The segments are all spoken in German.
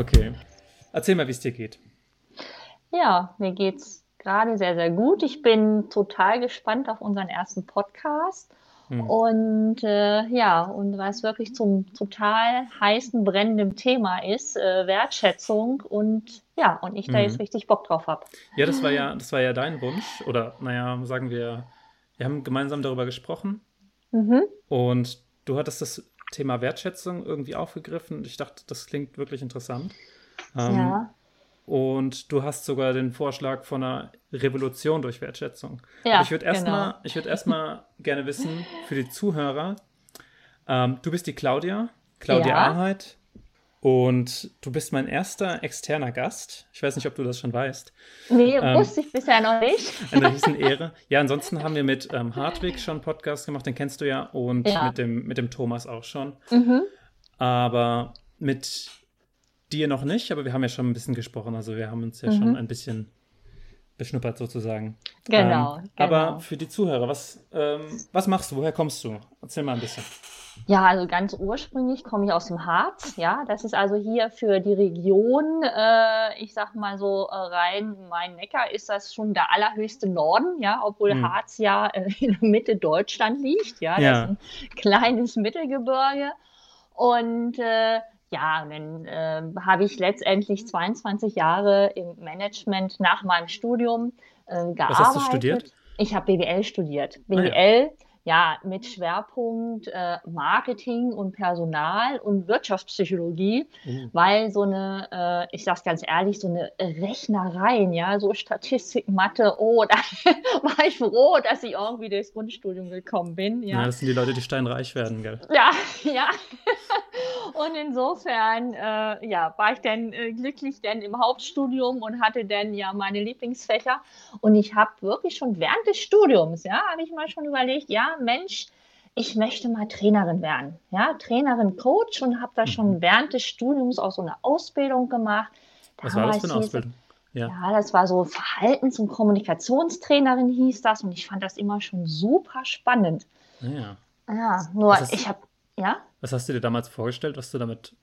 Okay. Erzähl mal, wie es dir geht. Ja, mir geht's gerade sehr, sehr gut. Ich bin total gespannt auf unseren ersten Podcast. Hm. Und äh, ja, und was wirklich zum total heißen, brennenden Thema ist, äh, Wertschätzung und ja, und ich da hm. jetzt richtig Bock drauf habe. Ja, das war ja, das war ja dein Wunsch. Oder naja, sagen wir, wir haben gemeinsam darüber gesprochen. Mhm. Und du hattest das Thema Wertschätzung irgendwie aufgegriffen ich dachte, das klingt wirklich interessant. Ähm, ja. Und du hast sogar den Vorschlag von einer Revolution durch Wertschätzung. Ja, ich würde erstmal genau. würd erst gerne wissen, für die Zuhörer, ähm, du bist die Claudia, Claudia ja. Arheit. Und du bist mein erster externer Gast. Ich weiß nicht, ob du das schon weißt. Nee, ähm, wusste ich bisher noch nicht. Eine Riesenehre. Ja, ansonsten haben wir mit ähm, Hartwig schon Podcast gemacht, den kennst du ja, und ja. Mit, dem, mit dem Thomas auch schon. Mhm. Aber mit dir noch nicht, aber wir haben ja schon ein bisschen gesprochen. Also wir haben uns ja mhm. schon ein bisschen beschnuppert sozusagen. Genau, ähm, genau. Aber für die Zuhörer, was, ähm, was machst du? Woher kommst du? Erzähl mal ein bisschen. Ja, also ganz ursprünglich komme ich aus dem Harz. Ja, das ist also hier für die Region, äh, ich sag mal so äh, rein Main-Neckar ist das schon der allerhöchste Norden. Ja, obwohl hm. Harz ja äh, in der Mitte Deutschland liegt. Ja, ja. das ist ein kleines Mittelgebirge. Und äh, ja, und dann äh, habe ich letztendlich 22 Jahre im Management nach meinem Studium äh, gearbeitet. Was hast du studiert? Ich habe BWL studiert. BWL, ah, ja ja, mit Schwerpunkt äh, Marketing und Personal und Wirtschaftspsychologie, mhm. weil so eine, äh, ich sag's ganz ehrlich, so eine Rechnereien, ja, so Statistik, Mathe, oh, da war ich froh, dass ich irgendwie durchs Grundstudium gekommen bin. Ja, ja das sind die Leute, die steinreich werden, gell? Ja, ja. Und insofern, äh, ja, war ich dann äh, glücklich denn im Hauptstudium und hatte dann ja meine Lieblingsfächer. Und ich habe wirklich schon während des Studiums, ja, habe ich mal schon überlegt, ja, Mensch, ich möchte mal Trainerin werden. Ja, Trainerin, Coach und habe da schon mhm. während des Studiums auch so eine Ausbildung gemacht. Was war das für eine Ausbildung? Ja. ja. das war so Verhaltens- und Kommunikationstrainerin hieß das und ich fand das immer schon super spannend. Ja. Ja, nur ich habe, ja. Was hast du dir damals vorgestellt, was du damit,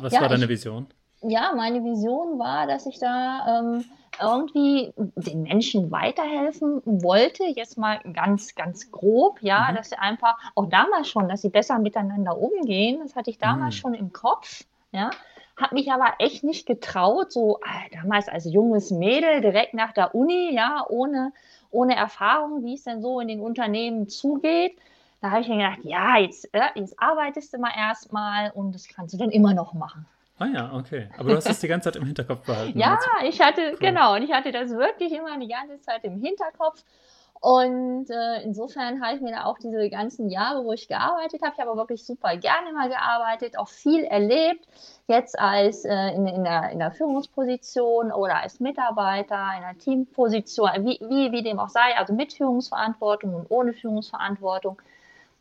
was ja, war deine ich, Vision? Ja, meine Vision war, dass ich da ähm, irgendwie den Menschen weiterhelfen wollte, jetzt mal ganz, ganz grob, ja, mhm. dass sie einfach, auch damals schon, dass sie besser miteinander umgehen, das hatte ich damals mhm. schon im Kopf, ja, habe mich aber echt nicht getraut, so ah, damals als junges Mädel direkt nach der Uni, ja, ohne, ohne Erfahrung, wie es denn so in den Unternehmen zugeht. Da habe ich mir gedacht, ja, jetzt, äh, jetzt arbeitest du mal erstmal und das kannst du dann immer noch machen. Ah ja, okay. Aber du hast es die ganze Zeit im Hinterkopf behalten. ja, ich hatte, cool. genau, und ich hatte das wirklich immer die ganze Zeit im Hinterkopf. Und äh, insofern habe ich mir da auch diese ganzen Jahre, wo ich gearbeitet habe, ich habe wirklich super gerne mal gearbeitet, auch viel erlebt, jetzt als äh, in, in, der, in der Führungsposition oder als Mitarbeiter, in einer Teamposition, wie, wie, wie dem auch sei, also mit Führungsverantwortung und ohne Führungsverantwortung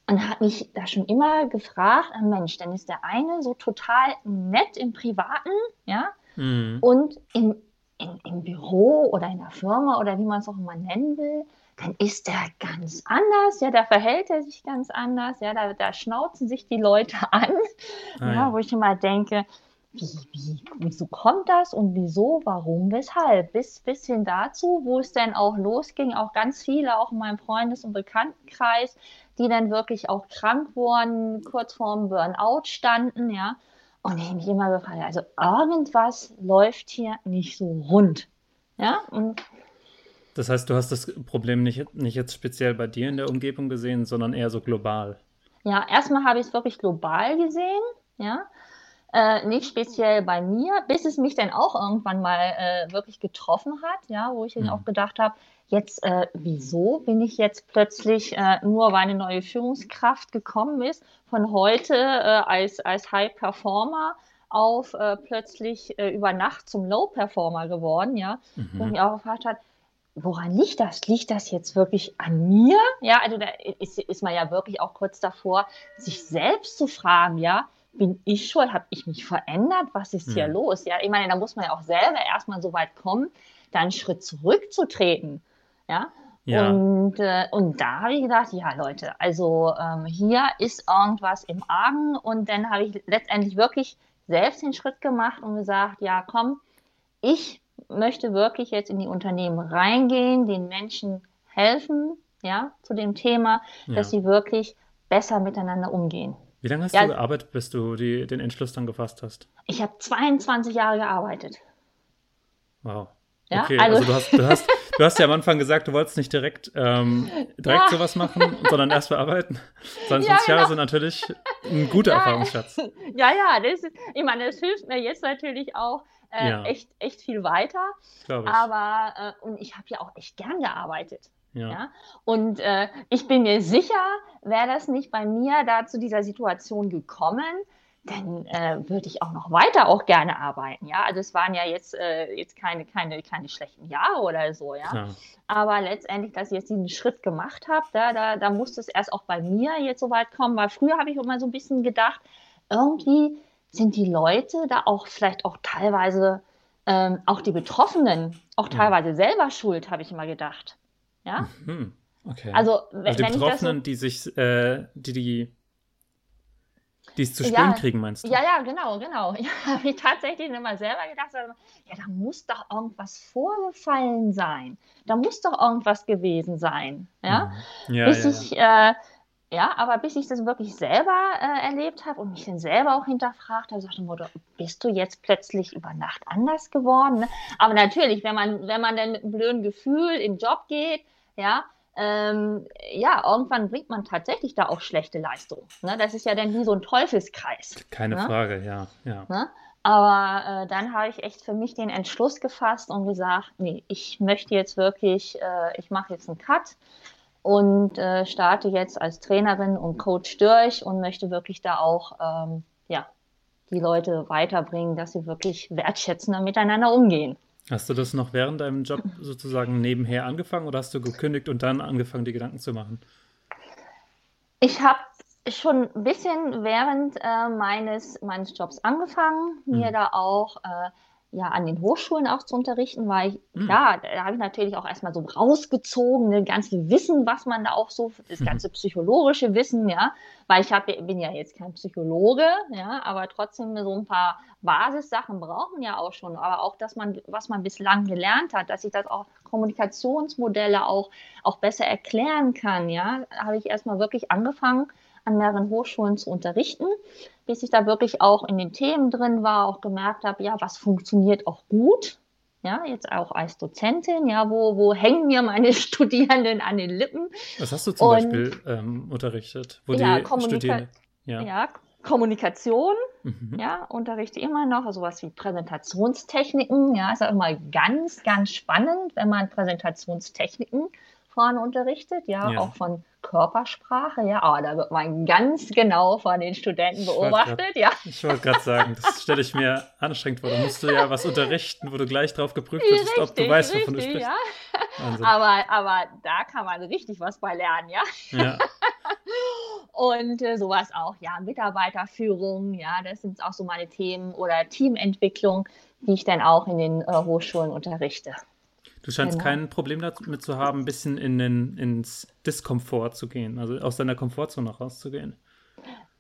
und hat mich da schon immer gefragt, ah, Mensch, dann ist der eine so total nett im Privaten, ja, mhm. und im, in, im Büro oder in der Firma oder wie man es auch immer nennen will, dann ist der ganz anders, ja, da verhält er sich ganz anders, ja, da, da schnauzen sich die Leute an, ah, ja, ja, wo ich immer denke, wie, wie, wieso kommt das und wieso, warum, weshalb? Bis, bis hin dazu, wo es dann auch losging, auch ganz viele, auch in meinem Freundes- und Bekanntenkreis, die dann wirklich auch krank wurden, kurz vorm Burnout standen, ja. Und ich mich immer gefragt, also irgendwas läuft hier nicht so rund. Ja, und das heißt, du hast das Problem nicht, nicht jetzt speziell bei dir in der Umgebung gesehen, sondern eher so global. Ja, erstmal habe ich es wirklich global gesehen, ja. Äh, nicht speziell bei mir, bis es mich dann auch irgendwann mal äh, wirklich getroffen hat, ja, wo ich dann mhm. auch gedacht habe, jetzt, äh, wieso bin ich jetzt plötzlich äh, nur, weil eine neue Führungskraft gekommen ist, von heute äh, als, als High Performer auf äh, plötzlich äh, über Nacht zum Low Performer geworden, ja, mhm. wo mich auch gefragt hat, woran liegt das? Liegt das jetzt wirklich an mir? Ja, also da ist, ist man ja wirklich auch kurz davor, sich selbst zu fragen, ja, bin ich schuld? Habe ich mich verändert? Was ist hier mhm. los? Ja, ich meine, da muss man ja auch selber erstmal so weit kommen, da einen Schritt zurückzutreten. Ja. ja. Und, äh, und da habe ich gedacht, ja Leute, also ähm, hier ist irgendwas im Argen und dann habe ich letztendlich wirklich selbst den Schritt gemacht und gesagt, ja, komm, ich möchte wirklich jetzt in die Unternehmen reingehen, den Menschen helfen, ja, zu dem Thema, ja. dass sie wirklich besser miteinander umgehen. Wie lange hast ja, du gearbeitet, bis du die, den Entschluss dann gefasst hast? Ich habe 22 Jahre gearbeitet. Wow. Ja, okay, also, also du, hast, du, hast, du hast ja am Anfang gesagt, du wolltest nicht direkt, ähm, direkt ja. sowas machen, sondern erst bearbeiten. 22 ja, genau. Jahre sind natürlich ein guter. Erfahrungsschatz. Ja, ja, das ist, ich meine, das hilft mir jetzt natürlich auch äh, echt, echt viel weiter. Aber, äh, und ich habe ja auch echt gern gearbeitet. Ja. ja? Und äh, ich bin mir sicher, wäre das nicht bei mir da zu dieser Situation gekommen, dann äh, würde ich auch noch weiter auch gerne arbeiten. Ja, also es waren ja jetzt, äh, jetzt keine, keine, keine schlechten Jahre oder so, ja. Klar. Aber letztendlich, dass ich jetzt diesen Schritt gemacht habe, da, da, da musste es erst auch bei mir jetzt so weit kommen, weil früher habe ich immer so ein bisschen gedacht, irgendwie sind die Leute da auch vielleicht auch teilweise, ähm, auch die Betroffenen, auch teilweise ja. selber schuld, habe ich immer gedacht. Ja. Mhm. Okay. Also, wenn, also die Betroffenen, so, die sich, äh, die die die es zu spüren ja, kriegen, meinst du? Ja, ja, genau, genau. Ja, habe ich tatsächlich immer selber gedacht, ja, da muss doch irgendwas vorgefallen sein. Da muss doch irgendwas gewesen sein. Ja, mhm. ja bis ja, ich, ja. Äh, ja, aber bis ich das wirklich selber äh, erlebt habe und mich dann selber auch hinterfragt habe, sagte Mutter, bist du jetzt plötzlich über Nacht anders geworden? Ne? Aber natürlich, wenn man, wenn man dann mit einem blöden Gefühl in den Job geht, ja, ähm, ja, irgendwann bringt man tatsächlich da auch schlechte Leistungen. Ne? Das ist ja dann wie so ein Teufelskreis. Keine ne? Frage, ja. ja. Ne? Aber äh, dann habe ich echt für mich den Entschluss gefasst und gesagt, nee, ich möchte jetzt wirklich, äh, ich mache jetzt einen Cut und äh, starte jetzt als Trainerin und Coach durch und möchte wirklich da auch ähm, ja, die Leute weiterbringen, dass sie wirklich wertschätzender miteinander umgehen. Hast du das noch während deinem Job sozusagen nebenher angefangen oder hast du gekündigt und dann angefangen, die Gedanken zu machen? Ich habe schon ein bisschen während äh, meines, meines Jobs angefangen, mir mhm. da auch äh, ja an den Hochschulen auch zu unterrichten, weil ich, mhm. klar, da habe ich natürlich auch erstmal so rausgezogen, das ganze Wissen, was man da auch so, das mhm. ganze psychologische Wissen, ja, weil ich hab, bin ja jetzt kein Psychologe, ja, aber trotzdem so ein paar Basissachen brauchen ja auch schon, aber auch, dass man, was man bislang gelernt hat, dass ich das auch Kommunikationsmodelle auch, auch besser erklären kann, ja, habe ich erstmal wirklich angefangen, an mehreren Hochschulen zu unterrichten, bis ich da wirklich auch in den Themen drin war, auch gemerkt habe, ja, was funktioniert auch gut. Ja, jetzt auch als Dozentin, ja, wo, wo hängen mir meine Studierenden an den Lippen? Was hast du zum Und, Beispiel ähm, unterrichtet? Wo ja, die Studierenden, ja. ja, Kommunikation, mhm. ja, unterrichte immer noch, also sowas wie Präsentationstechniken, ja, ist auch immer ganz, ganz spannend, wenn man Präsentationstechniken vorne unterrichtet, ja, ja, auch von Körpersprache, ja, aber da wird man ganz genau von den Studenten beobachtet, grad, ja. Ich wollte gerade sagen, das stelle ich mir anstrengend vor. Da musst du ja was unterrichten, wo du gleich drauf geprüft wirst, ob du weißt, wovon richtig, du sprichst. Ja. Aber, aber da kann man richtig was bei lernen, ja. ja. Und äh, sowas auch, ja, Mitarbeiterführung, ja, das sind auch so meine Themen oder Teamentwicklung, die ich dann auch in den äh, Hochschulen unterrichte. Du scheinst genau. kein Problem damit zu haben, ein bisschen in den, ins Diskomfort zu gehen, also aus deiner Komfortzone rauszugehen.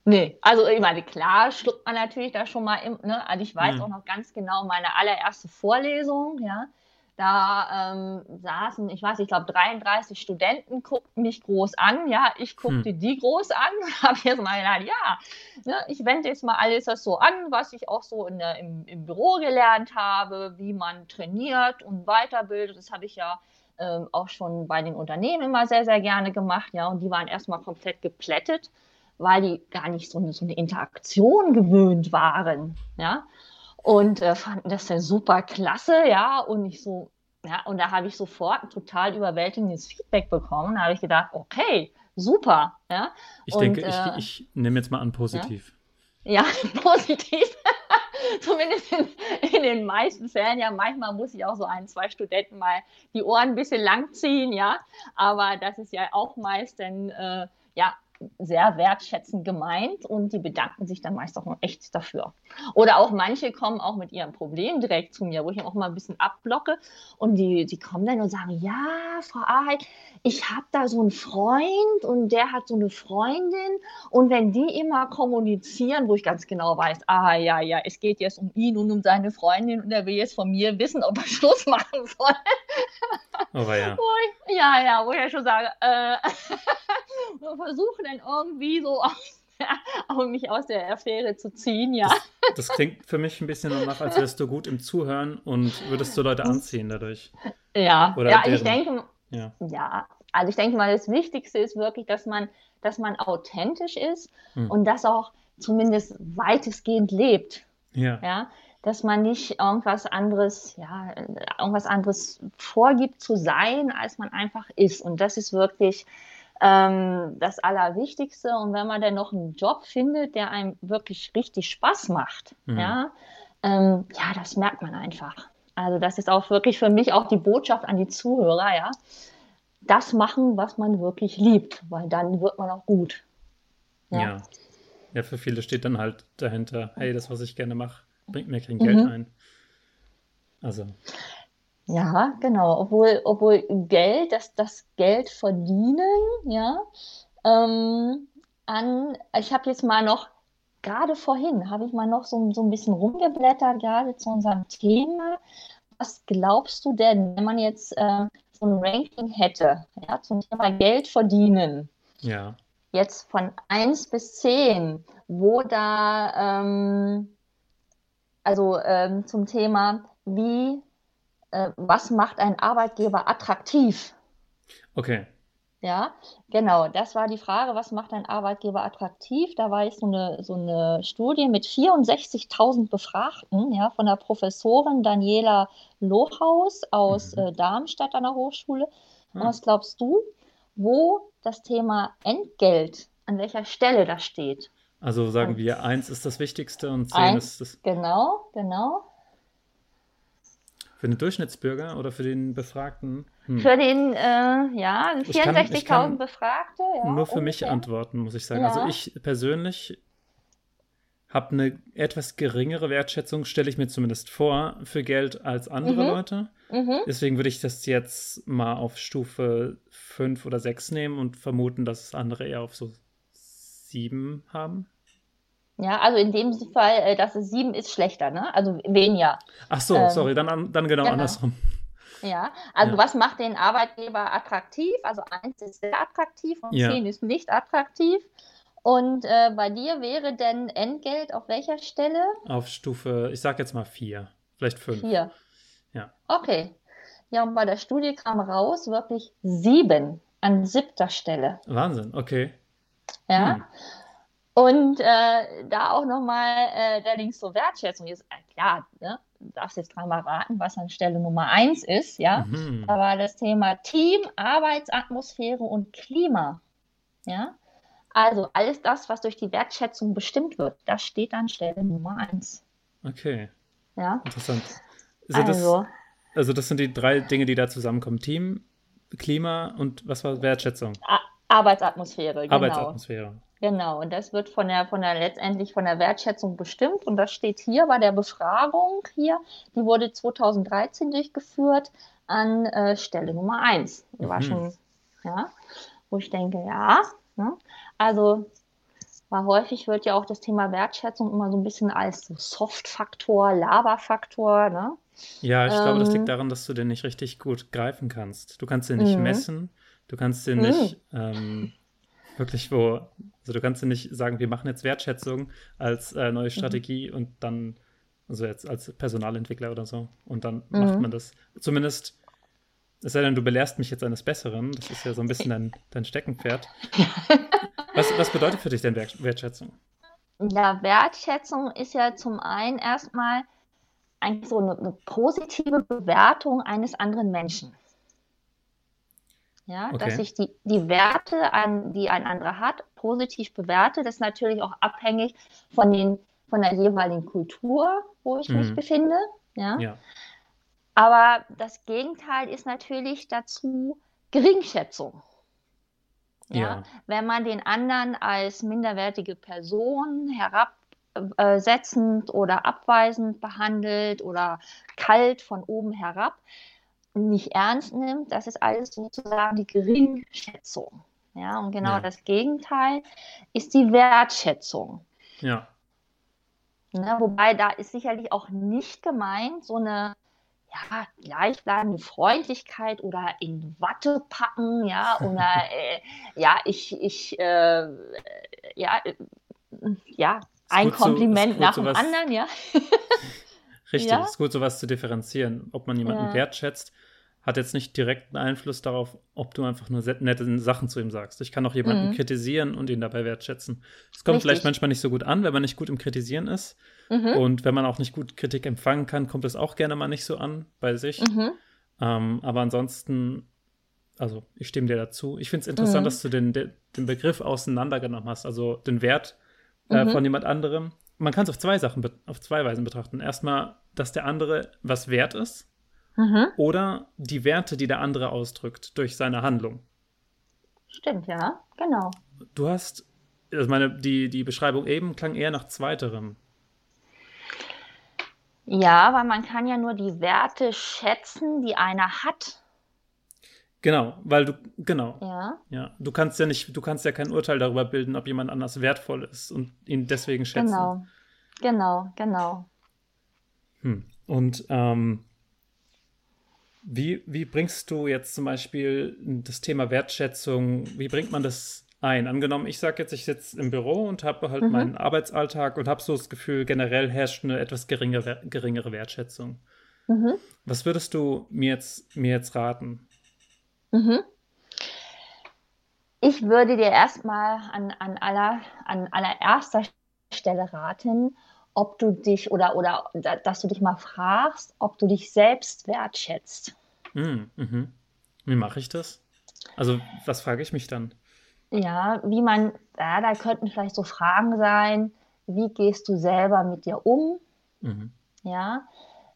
Nee, also ich meine, klar schluckt man natürlich da schon mal, im, ne? also ich weiß mhm. auch noch ganz genau meine allererste Vorlesung, ja, da ähm, saßen, ich weiß, ich glaube 33 Studenten guckten mich groß an. Ja, ich guckte hm. die groß an und habe jetzt mal gedacht, ja, ne, ich wende jetzt mal alles das so an, was ich auch so in der, im, im Büro gelernt habe, wie man trainiert und weiterbildet. Das habe ich ja ähm, auch schon bei den Unternehmen immer sehr, sehr gerne gemacht. Ja, und die waren erstmal komplett geplättet, weil die gar nicht so eine, so eine Interaktion gewöhnt waren. Ja, und äh, fanden das dann super klasse, ja, und ich so, ja, und da habe ich sofort ein total überwältigendes Feedback bekommen. Da habe ich gedacht, okay, super, ja. Ich und, denke, äh, ich, ich nehme jetzt mal an positiv. Ja, ja positiv. Zumindest in, in, den meisten Fällen, ja, manchmal muss ich auch so ein, zwei Studenten mal die Ohren ein bisschen lang ziehen, ja. Aber das ist ja auch meist dann, äh, ja, sehr wertschätzend gemeint und die bedanken sich dann meist auch echt dafür. Oder auch manche kommen auch mit ihrem Problem direkt zu mir, wo ich auch mal ein bisschen abblocke und die, die kommen dann und sagen, ja, Frau Aheit, ich habe da so einen Freund und der hat so eine Freundin und wenn die immer kommunizieren, wo ich ganz genau weiß, ah ja, ja, es geht jetzt um ihn und um seine Freundin und er will jetzt von mir wissen, ob er Schluss machen soll. Oh, ja. Ich, ja, ja, wo ich ja schon sage, äh, versuche dann irgendwie so aus, mich aus der Affäre zu ziehen, ja. Das, das, klingt für mich ein bisschen danach, als wärst du gut im Zuhören und würdest du Leute anziehen dadurch. Ja, Oder ja ich denke, ja. ja, also ich denke mal, das Wichtigste ist wirklich, dass man, dass man authentisch ist hm. und das auch zumindest weitestgehend lebt. Ja. ja dass man nicht irgendwas anderes, ja, irgendwas anderes vorgibt zu sein, als man einfach ist. Und das ist wirklich ähm, das Allerwichtigste. Und wenn man dann noch einen Job findet, der einem wirklich richtig Spaß macht, mhm. ja, ähm, ja, das merkt man einfach. Also das ist auch wirklich für mich auch die Botschaft an die Zuhörer, ja. Das machen, was man wirklich liebt, weil dann wird man auch gut. Ja. ja. ja für viele steht dann halt dahinter, hey, das, was ich gerne mache, bringt mir kein Geld mhm. ein. Also. Ja, genau. Obwohl, obwohl Geld, das, das Geld verdienen, ja, ähm, an, ich habe jetzt mal noch, gerade vorhin, habe ich mal noch so, so ein bisschen rumgeblättert, gerade zu unserem Thema. Was glaubst du denn, wenn man jetzt äh, so ein Ranking hätte, ja, zum Thema Geld verdienen? Ja. Jetzt von 1 bis 10, wo da, ähm, also ähm, zum Thema, wie äh, was macht ein Arbeitgeber attraktiv? Okay. Ja, genau. Das war die Frage, was macht ein Arbeitgeber attraktiv? Da war jetzt so eine, so eine Studie mit 64.000 Befragten, ja, von der Professorin Daniela Lohaus aus mhm. äh, Darmstadt an der Hochschule. Mhm. was glaubst du, wo das Thema Entgelt, an welcher Stelle das steht? Also sagen und wir, eins ist das Wichtigste und zehn ist das. Genau, genau. Für den Durchschnittsbürger oder für den Befragten? Hm. Für den, äh, ja, 64.000 Befragte. Ja, nur für ungefähr. mich antworten, muss ich sagen. Also ja. Also ich persönlich habe eine etwas geringere Wertschätzung, stelle ich mir zumindest vor, für Geld als andere mhm. Leute. Mhm. Deswegen würde ich das jetzt mal auf Stufe 5 oder 6 nehmen und vermuten, dass andere eher auf so 7 haben. Ja, also in dem Fall, äh, dass es sieben ist schlechter, ne? Also weniger. Ach so, ähm, sorry, dann, dann genau, genau, andersrum. Ja, also ja. was macht den Arbeitgeber attraktiv? Also eins ist sehr attraktiv und ja. zehn ist nicht attraktiv. Und äh, bei dir wäre denn Entgelt auf welcher Stelle? Auf Stufe, ich sag jetzt mal vier, vielleicht fünf. Vier. Ja. Okay. Ja, und bei der Studie kam raus wirklich sieben an siebter Stelle. Wahnsinn, okay. Ja. Hm. Und äh, da auch nochmal äh, der Link zur Wertschätzung. Ist, äh, klar, ne? du darfst jetzt dreimal raten, was an Stelle Nummer eins ist. Ja? Mhm. Da war das Thema Team, Arbeitsatmosphäre und Klima. Ja? Also alles das, was durch die Wertschätzung bestimmt wird, das steht an Stelle Nummer eins. Okay. Ja. Interessant. Also, also, das, also das sind die drei Dinge, die da zusammenkommen. Team, Klima und was war Wertschätzung? Arbeitsatmosphäre, genau. Arbeitsatmosphäre. Genau, und das wird von der, von der letztendlich von der Wertschätzung bestimmt. Und das steht hier bei der Befragung hier, die wurde 2013 durchgeführt an äh, Stelle Nummer 1. Die war mhm. schon, ja, wo ich denke, ja, ne? also weil häufig wird ja auch das Thema Wertschätzung immer so ein bisschen als so Soft-Faktor, Lava-Faktor, ne? Ja, ich ähm, glaube, das liegt ähm. daran, dass du den nicht richtig gut greifen kannst. Du kannst den nicht mhm. messen, du kannst den nicht mhm. ähm, wirklich wo, also du kannst ja nicht sagen, wir machen jetzt Wertschätzung als äh, neue mhm. Strategie mhm. und dann, also jetzt als Personalentwickler oder so, und dann mhm. macht man das. Zumindest, es sei denn, du belehrst mich jetzt eines Besseren, das ist ja so ein bisschen dein, dein Steckenpferd. was, was bedeutet für dich denn Wertschätzung? Ja, Wertschätzung ist ja zum einen erstmal eigentlich so eine, eine positive Bewertung eines anderen Menschen. Ja, okay. dass ich die, die Werte, an, die ein anderer hat, positiv bewerte. Das ist natürlich auch abhängig von, den, von der jeweiligen Kultur, wo ich mhm. mich befinde. Ja? ja. Aber das Gegenteil ist natürlich dazu Geringschätzung. Ja? ja? Wenn man den anderen als minderwertige Person herabsetzend oder abweisend behandelt oder kalt von oben herab nicht ernst nimmt, das ist alles sozusagen die Geringschätzung. Ja, und genau ja. das Gegenteil ist die Wertschätzung. Ja. Ne, wobei da ist sicherlich auch nicht gemeint, so eine ja, gleichbleibende Freundlichkeit oder in Watte packen, ja, oder äh, ja, ich, ich, äh, ja, äh, ja, ein Kompliment so, nach dem anderen, ja. Richtig, ja? ist gut, sowas zu differenzieren, ob man jemanden ja. wertschätzt hat jetzt nicht direkt einen Einfluss darauf, ob du einfach nur nette Sachen zu ihm sagst. Ich kann auch jemanden mhm. kritisieren und ihn dabei wertschätzen. Es kommt Richtig. vielleicht manchmal nicht so gut an, wenn man nicht gut im Kritisieren ist. Mhm. Und wenn man auch nicht gut Kritik empfangen kann, kommt es auch gerne mal nicht so an bei sich. Mhm. Ähm, aber ansonsten, also ich stimme dir dazu. Ich finde es interessant, mhm. dass du den, den Begriff auseinandergenommen hast, also den Wert äh, mhm. von jemand anderem. Man kann es auf zwei Sachen, auf zwei Weisen betrachten. Erstmal, dass der andere was wert ist Mhm. Oder die Werte, die der andere ausdrückt durch seine Handlung. Stimmt, ja, genau. Du hast, also meine, die, die Beschreibung eben klang eher nach zweiterem. Ja, weil man kann ja nur die Werte schätzen, die einer hat. Genau, weil du, genau. Ja. Ja, du kannst ja nicht, du kannst ja kein Urteil darüber bilden, ob jemand anders wertvoll ist und ihn deswegen schätzen. Genau, genau, genau. Hm. Und ähm, wie, wie bringst du jetzt zum Beispiel das Thema Wertschätzung, wie bringt man das ein? Angenommen, ich sage jetzt, ich sitze im Büro und habe halt mhm. meinen Arbeitsalltag und habe so das Gefühl, generell herrscht eine etwas geringere, geringere Wertschätzung. Mhm. Was würdest du mir jetzt, mir jetzt raten? Mhm. Ich würde dir erstmal an, an, aller, an allererster Stelle raten, ob du dich oder, oder dass du dich mal fragst, ob du dich selbst wertschätzt. Mm, mhm. Wie mache ich das? Also, was frage ich mich dann? Ja, wie man, ja, da könnten vielleicht so Fragen sein, wie gehst du selber mit dir um? Mhm. Ja,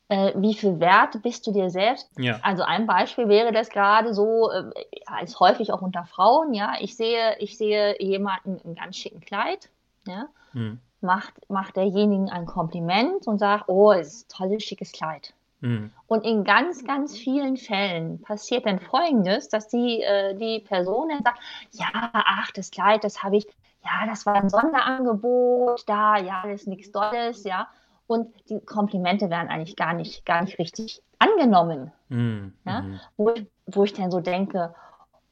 äh, wie viel Wert bist du dir selbst? Ja. Also ein Beispiel wäre das gerade so, äh, ist häufig auch unter Frauen, ja, ich sehe, ich sehe jemanden im ganz schicken Kleid, ja, mhm macht, macht derjenigen ein Kompliment und sagt, oh, es ist ein tolles, schickes Kleid. Mhm. Und in ganz, ganz vielen Fällen passiert dann Folgendes, dass die, äh, die Person dann sagt, ja, ach, das Kleid, das habe ich, ja, das war ein Sonderangebot, da, ja, das ist nichts Dolles, ja. Und die Komplimente werden eigentlich gar nicht, gar nicht richtig angenommen. Mhm. Ja? Mhm. Wo, ich, wo ich dann so denke,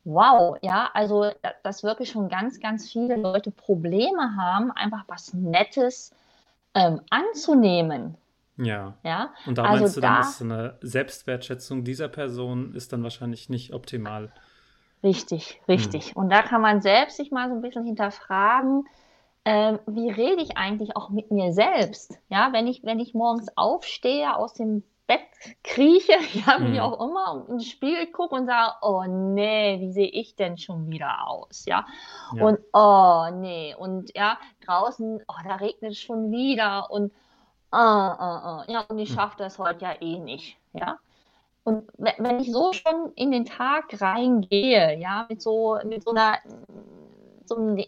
wow, ja, also dass wirklich schon ganz, ganz viele Leute Probleme haben, einfach was Nettes ähm, anzunehmen. Ja. ja. Und da also meinst du dann, da, ist eine Selbstwertschätzung dieser Person ist dann wahrscheinlich nicht optimal. Richtig, richtig. Hm. Und da kann man selbst sich mal so ein bisschen hinterfragen, ähm, wie rede ich eigentlich auch mit mir selbst? Ja, wenn ich, wenn ich morgens aufstehe aus dem Bett krieche, ja, wie mhm. auch immer, und ins Spiegel gucke und sage, oh nee, wie sehe ich denn schon wieder aus, ja? ja? Und oh nee, und ja, draußen, oh, da regnet es schon wieder und uh, uh, uh, ja, und ich hm. schaffe das heute ja eh nicht, ja? Und wenn ich so schon in den Tag reingehe, ja, mit so, mit so einer, so, einem,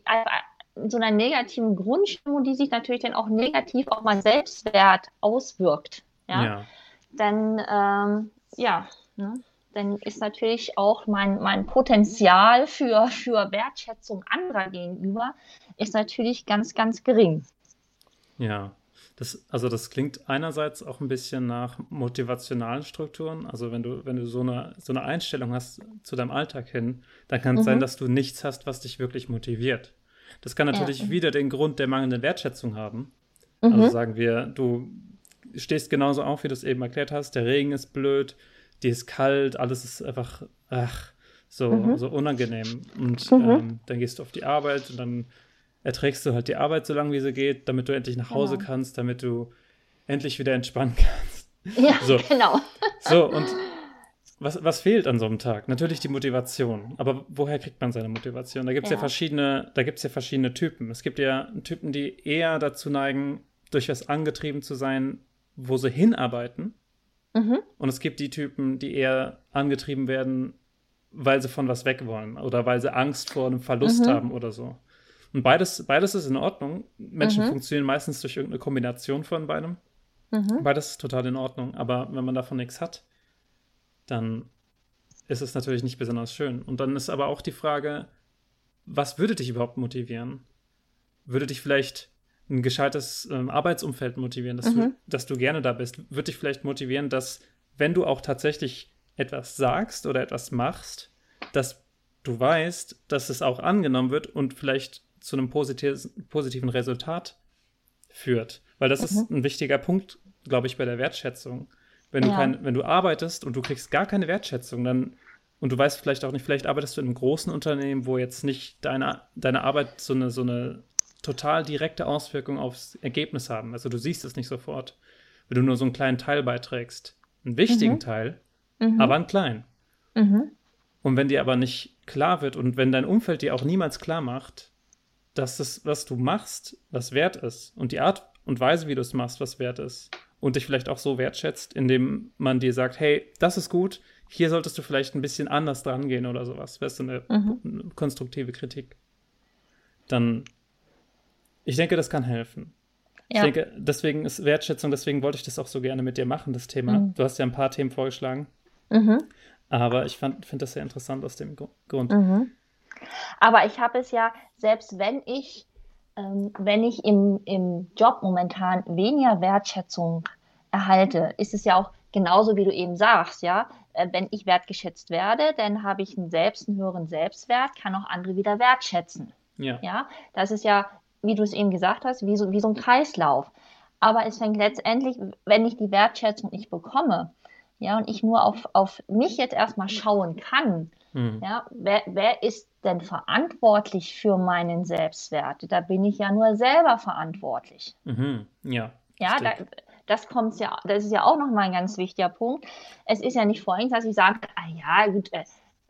so einer negativen Grundstimmung, die sich natürlich dann auch negativ auf mein Selbstwert auswirkt, ja. ja dann ähm, ja, ne, dann ist natürlich auch mein, mein Potenzial für, für Wertschätzung anderer gegenüber ist natürlich ganz, ganz gering. Ja, das, also das klingt einerseits auch ein bisschen nach motivationalen Strukturen. Also wenn du, wenn du so eine, so eine Einstellung hast zu deinem Alltag hin, dann kann es mhm. sein, dass du nichts hast, was dich wirklich motiviert. Das kann natürlich ja. wieder den Grund der mangelnden Wertschätzung haben. Also mhm. Also sagen wir, du stehst genauso auf, wie du es eben erklärt hast. Der Regen ist blöd, die ist kalt, alles ist einfach, ach, so, mhm. so unangenehm. Und mhm. ähm, dann gehst du auf die Arbeit und dann erträgst du halt die Arbeit so lange, wie sie geht, damit du endlich nach Hause genau. kannst, damit du endlich wieder entspannen kannst. Ja, so. genau. So, und was, was fehlt an so einem Tag? Natürlich die Motivation. Aber woher kriegt man seine Motivation? Da gibt es ja. ja. verschiedene, da gibt es ja verschiedene Typen. Es gibt ja Typen, die eher dazu neigen, durch was angetrieben zu sein, wo sie hinarbeiten. Mhm. Und es gibt die Typen, die eher angetrieben werden, weil sie von was weg wollen oder weil sie Angst vor einem Verlust mhm. haben oder so. Und beides, beides ist in Ordnung. Menschen mhm. funktionieren meistens durch irgendeine Kombination von beidem. Mhm. Beides ist total in Ordnung. Aber wenn man davon nichts hat, dann ist es natürlich nicht besonders schön. Und dann ist aber auch die Frage, was würde dich überhaupt motivieren? Würde dich vielleicht ein gescheites ähm, Arbeitsumfeld motivieren, dass, mhm. du, dass du gerne da bist? Würde dich vielleicht motivieren, dass, wenn du auch tatsächlich etwas sagst oder etwas machst, dass du weißt, dass es auch angenommen wird und vielleicht zu einem positiven Resultat führt. Weil das mhm. ist ein wichtiger Punkt, glaube ich, bei der Wertschätzung. Wenn du, ja. kein, wenn du arbeitest und du kriegst gar keine Wertschätzung, dann und du weißt vielleicht auch nicht, vielleicht arbeitest du in einem großen Unternehmen, wo jetzt nicht deine, deine Arbeit so eine, so eine total direkte Auswirkung aufs Ergebnis haben. Also du siehst es nicht sofort, wenn du nur so einen kleinen Teil beiträgst. Einen wichtigen mhm. Teil, mhm. aber einen kleinen. Mhm. Und wenn dir aber nicht klar wird und wenn dein Umfeld dir auch niemals klar macht, dass das, was du machst, was wert ist und die Art und Weise, wie du es machst, was wert ist und dich vielleicht auch so wertschätzt, indem man dir sagt, hey, das ist gut, hier solltest du vielleicht ein bisschen anders dran gehen oder sowas. Wäre so eine, mhm. eine konstruktive Kritik. Dann, ich denke, das kann helfen. Ja. Ich denke, deswegen ist Wertschätzung, deswegen wollte ich das auch so gerne mit dir machen, das Thema. Mhm. Du hast ja ein paar Themen vorgeschlagen. Mhm. Aber ich finde das sehr interessant aus dem Grund. Mhm. Aber ich habe es ja, selbst wenn ich, ähm, wenn ich im, im Job momentan weniger Wertschätzung erhalte, ist es ja auch genauso, wie du eben sagst, ja. Äh, wenn ich wertgeschätzt werde, dann habe ich einen selbst einen höheren Selbstwert, kann auch andere wieder wertschätzen. Ja. ja. Das ist ja, wie du es eben gesagt hast, wie so, wie so ein Kreislauf. Aber es fängt letztendlich, wenn ich die Wertschätzung nicht bekomme, ja, und ich nur auf, auf mich jetzt erstmal schauen kann, mhm. ja, wer, wer ist denn verantwortlich für meinen Selbstwert? Da bin ich ja nur selber verantwortlich. Mhm. Ja. Ja, da, das kommt ja, das ist ja auch nochmal ein ganz wichtiger Punkt. Es ist ja nicht vorhin, dass ich sage, ah ja, gut,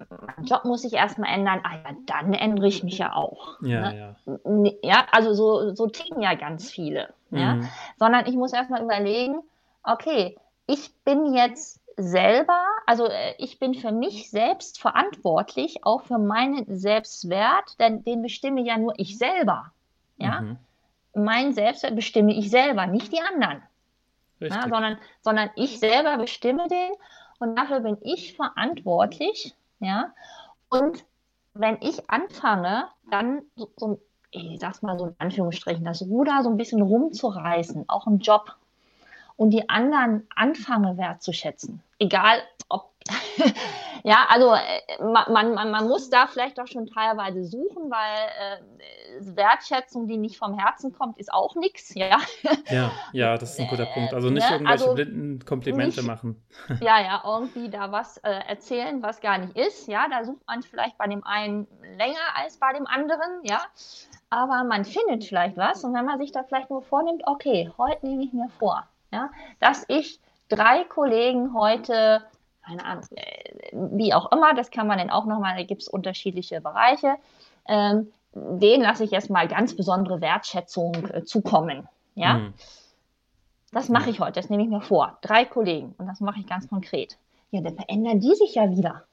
äh, mein Job muss sich erstmal ändern, ah ja, dann ändere ich mich ja auch. Ja, ne? ja. ja also so, so ticken ja ganz viele. Mhm. Ja? Sondern ich muss erstmal überlegen, okay, ich bin jetzt selber, also äh, ich bin für mich selbst verantwortlich, auch für meinen Selbstwert, denn den bestimme ja nur ich selber. Ja? Mhm. Mein Selbstwert bestimme ich selber, nicht die anderen. Ja, sondern, sondern ich selber bestimme den und dafür bin ich verantwortlich. Ja? Und wenn ich anfange, dann so, so ich sag's mal so in Anführungsstrichen, das Ruder so ein bisschen rumzureißen, auch im Job, und die anderen anfange wertzuschätzen, egal ob ja, also äh, man, man, man muss da vielleicht auch schon teilweise suchen, weil äh, Wertschätzung, die nicht vom Herzen kommt, ist auch nichts, ja. Ja, ja, das ist ein guter Punkt. Also nicht ne? irgendwelche also blinden Komplimente nicht, machen. Ja, ja, irgendwie da was äh, erzählen, was gar nicht ist, ja. Da sucht man vielleicht bei dem einen länger als bei dem anderen, ja. Aber man findet vielleicht was und wenn man sich da vielleicht nur vornimmt, okay, heute nehme ich mir vor, ja, dass ich drei Kollegen heute keine Ahnung, äh, wie auch immer, das kann man dann auch nochmal, da gibt es unterschiedliche Bereiche. Ähm, den lasse ich erstmal ganz besondere Wertschätzung äh, zukommen. Ja. Mhm. Das mache ich heute, das nehme ich mir vor. Drei Kollegen und das mache ich ganz konkret. Ja, dann verändern die sich ja wieder.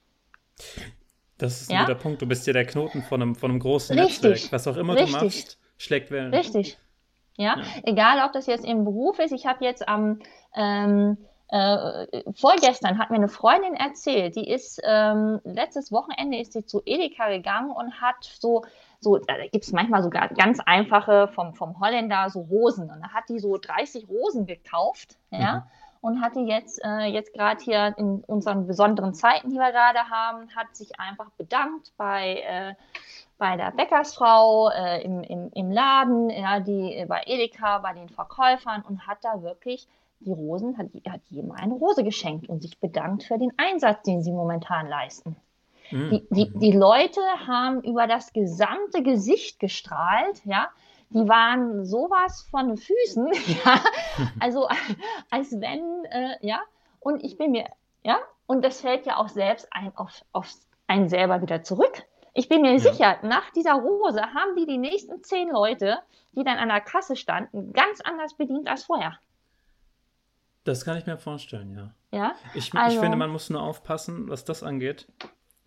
Das ist ein ja? guter Punkt. Du bist ja der Knoten von einem, von einem großen Richtig. Netzwerk. Was auch immer Richtig. du machst, schlägt Wellen. Richtig. Ja? ja? egal ob das jetzt im Beruf ist. Ich habe jetzt am ähm, äh, vorgestern hat mir eine Freundin erzählt, die ist ähm, letztes Wochenende ist sie zu Edeka gegangen und hat so, so da gibt es manchmal sogar ganz einfache vom, vom Holländer so Rosen. Und da hat die so 30 Rosen gekauft, ja. Mhm. Und hatte jetzt, äh, jetzt gerade hier in unseren besonderen Zeiten, die wir gerade haben, hat sich einfach bedankt bei, äh, bei der Bäckersfrau äh, im, im, im Laden, ja, die äh, bei Edeka, bei den Verkäufern und hat da wirklich die Rosen, hat, hat jedem eine Rose geschenkt und sich bedankt für den Einsatz, den sie momentan leisten. Mhm. Die, die, die Leute haben über das gesamte Gesicht gestrahlt, ja. Die waren sowas von Füßen, ja. Also, als wenn, äh, ja. Und ich bin mir, ja. Und das fällt ja auch selbst ein, auf, auf einen selber wieder zurück. Ich bin mir ja. sicher, nach dieser Rose haben die die nächsten zehn Leute, die dann an der Kasse standen, ganz anders bedient als vorher. Das kann ich mir vorstellen, ja. Ja. Ich, also, ich finde, man muss nur aufpassen, was das angeht.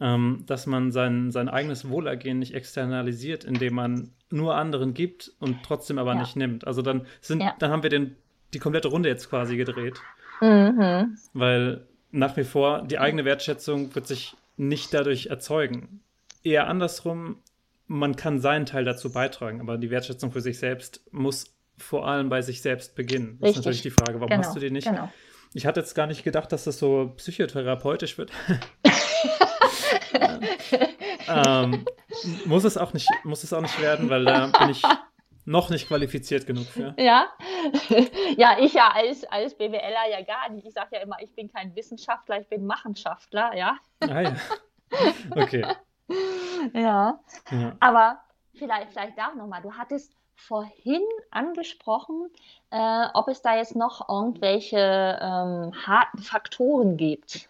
ähm, dass man sein, sein eigenes Wohlergehen nicht externalisiert, indem man nur anderen gibt und trotzdem aber ja. nicht nimmt. Also dann sind, ja. dann haben wir den, die komplette Runde jetzt quasi gedreht. Mhm. Weil nach wie vor die eigene Wertschätzung wird sich nicht dadurch erzeugen. Eher andersrum, man kann seinen Teil dazu beitragen, aber die Wertschätzung für sich selbst muss vor allem bei sich selbst beginnen. Das Richtig. ist natürlich die Frage, warum genau. hast du die nicht? Genau. Ich hatte jetzt gar nicht gedacht, dass das so psychotherapeutisch wird. ähm, muss es auch nicht, muss es auch nicht werden, weil da bin ich noch nicht qualifiziert genug für. Ja, ja, ich ja als, als BWLer ja gar nicht. Ich sage ja immer, ich bin kein Wissenschaftler, ich bin Machenschaftler, ja. Ah, ja. Okay. Ja. ja. Aber vielleicht, vielleicht da nochmal, du hattest vorhin angesprochen, äh, ob es da jetzt noch irgendwelche ähm, harten Faktoren gibt.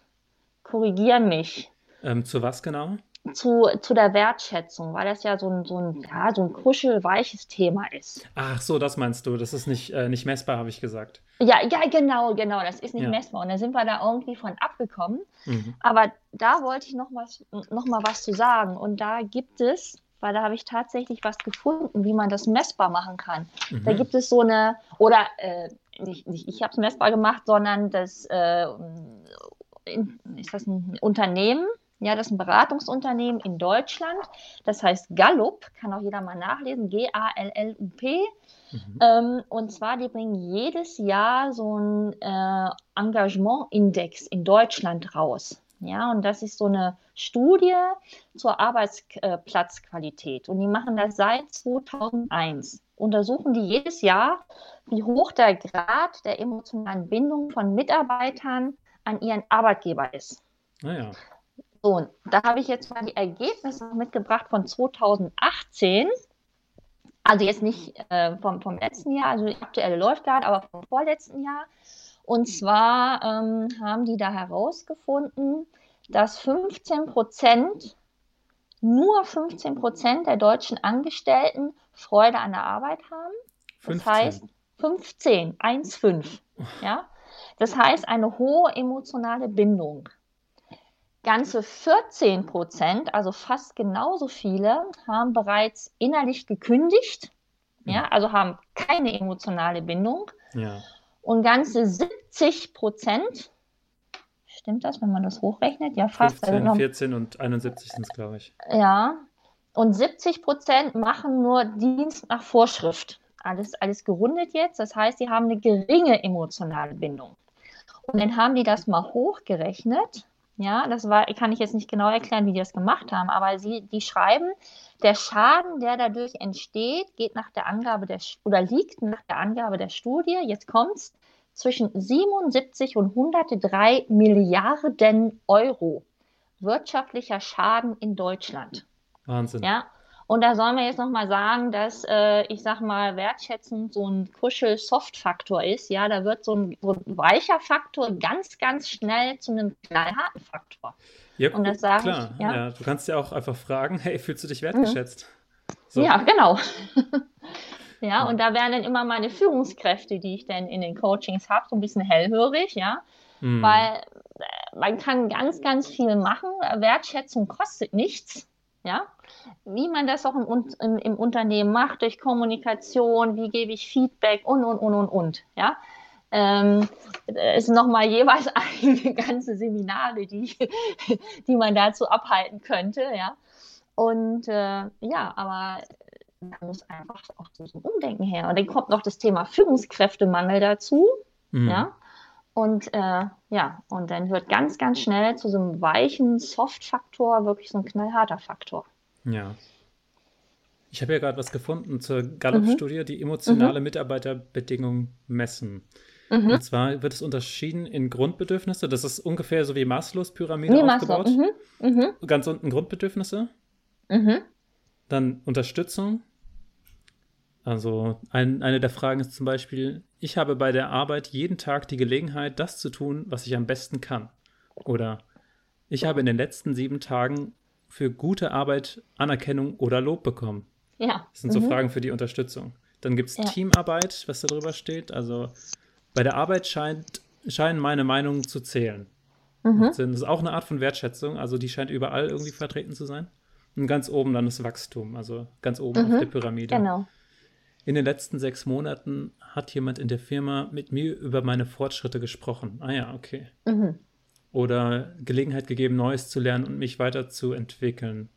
Korrigieren mich. Ähm, zu was genau? Zu, zu der Wertschätzung, weil das ja so ein, so ein, ja, so ein kuschelweiches Thema ist. Ach so, das meinst du. Das ist nicht, äh, nicht messbar, habe ich gesagt. Ja, ja, genau, genau. Das ist nicht ja. messbar. Und da sind wir da irgendwie von abgekommen. Mhm. Aber da wollte ich noch, was, noch mal was zu sagen. Und da gibt es weil da habe ich tatsächlich was gefunden, wie man das messbar machen kann. Mhm. Da gibt es so eine, oder äh, nicht, nicht ich habe es messbar gemacht, sondern das äh, ist das ein Unternehmen, ja, das ist ein Beratungsunternehmen in Deutschland. Das heißt Gallup, kann auch jeder mal nachlesen, G-A-L-L-U-P. Mhm. Ähm, und zwar, die bringen jedes Jahr so einen äh, Engagement-Index in Deutschland raus. Ja, und das ist so eine Studie zur Arbeitsplatzqualität. Und die machen das seit 2001. Untersuchen die jedes Jahr, wie hoch der Grad der emotionalen Bindung von Mitarbeitern an ihren Arbeitgeber ist. Naja. So, da habe ich jetzt mal die Ergebnisse mitgebracht von 2018. Also jetzt nicht äh, vom, vom letzten Jahr, also die aktuelle läuft gerade, aber vom vorletzten Jahr. Und zwar ähm, haben die da herausgefunden, dass 15 Prozent, nur 15 Prozent der deutschen Angestellten Freude an der Arbeit haben. Das 15. heißt 15, 1, 5. Ja? Das heißt eine hohe emotionale Bindung. Ganze 14 Prozent, also fast genauso viele, haben bereits innerlich gekündigt, ja, also haben keine emotionale Bindung. Ja. Und ganze 70 Prozent, stimmt das, wenn man das hochrechnet? Ja, fast. 15, also 14 und 71 sind es, glaube ich. Ja, und 70 Prozent machen nur Dienst nach Vorschrift. Alles, alles gerundet jetzt. Das heißt, sie haben eine geringe emotionale Bindung. Und dann haben die das mal hochgerechnet. Ja, das war, kann ich jetzt nicht genau erklären, wie die das gemacht haben, aber sie, die schreiben, der Schaden, der dadurch entsteht, geht nach der Angabe der oder liegt nach der Angabe der Studie, jetzt kommt's, zwischen 77 und 103 Milliarden Euro wirtschaftlicher Schaden in Deutschland. Wahnsinn. Ja, und da sollen wir jetzt nochmal sagen, dass, äh, ich sag mal, Wertschätzen so ein Kuschel-Soft-Faktor ist. Ja, da wird so ein, so ein, weicher Faktor ganz, ganz schnell zu einem knallharten Faktor. Ja, und das sage klar. Ich, ja. ja. Du kannst ja auch einfach fragen, hey, fühlst du dich wertgeschätzt? Mhm. So. Ja, genau. ja, ja, und da werden dann immer meine Führungskräfte, die ich dann in den Coachings habe, so ein bisschen hellhörig, ja. Mhm. Weil äh, man kann ganz, ganz viel machen. Wertschätzung kostet nichts. Ja, wie man das auch im, im, im, Unternehmen macht, durch Kommunikation, wie gebe ich Feedback und, und, und, und, und. Ja, ähm, es sind nochmal jeweils einige ganze Seminare, die, die man dazu abhalten könnte. Ja, und äh, ja, aber da muss einfach auch so ein Umdenken her. Und dann kommt noch das Thema Führungskräftemangel dazu. Mhm. Ja, und äh, ja, und dann wird ganz, ganz schnell zu so einem weichen Soft-Faktor wirklich so ein knallharter Faktor. Ja. Ich habe ja gerade was gefunden zur Gallup-Studie, mhm. die emotionale mhm. Mitarbeiterbedingung messen. Mhm. Und zwar wird es unterschieden in Grundbedürfnisse. Das ist ungefähr so wie Maslows Pyramide wie aufgebaut. Maslow. Mhm. Mhm. Ganz unten Grundbedürfnisse. Mhm. Dann Unterstützung, also ein, eine der Fragen ist zum Beispiel, ich habe bei der Arbeit jeden Tag die Gelegenheit, das zu tun, was ich am besten kann. Oder ich habe in den letzten sieben Tagen für gute Arbeit Anerkennung oder Lob bekommen. Ja. Das sind mhm. so Fragen für die Unterstützung. Dann gibt es ja. Teamarbeit, was da drüber steht. Also bei der Arbeit scheint, scheinen meine Meinungen zu zählen. Mhm. Das ist auch eine Art von Wertschätzung, also die scheint überall irgendwie vertreten zu sein. Und ganz oben dann das Wachstum, also ganz oben mhm. auf der Pyramide. Genau. In den letzten sechs Monaten hat jemand in der Firma mit mir über meine Fortschritte gesprochen. Ah ja, okay. Mhm. Oder Gelegenheit gegeben, Neues zu lernen und mich weiterzuentwickeln.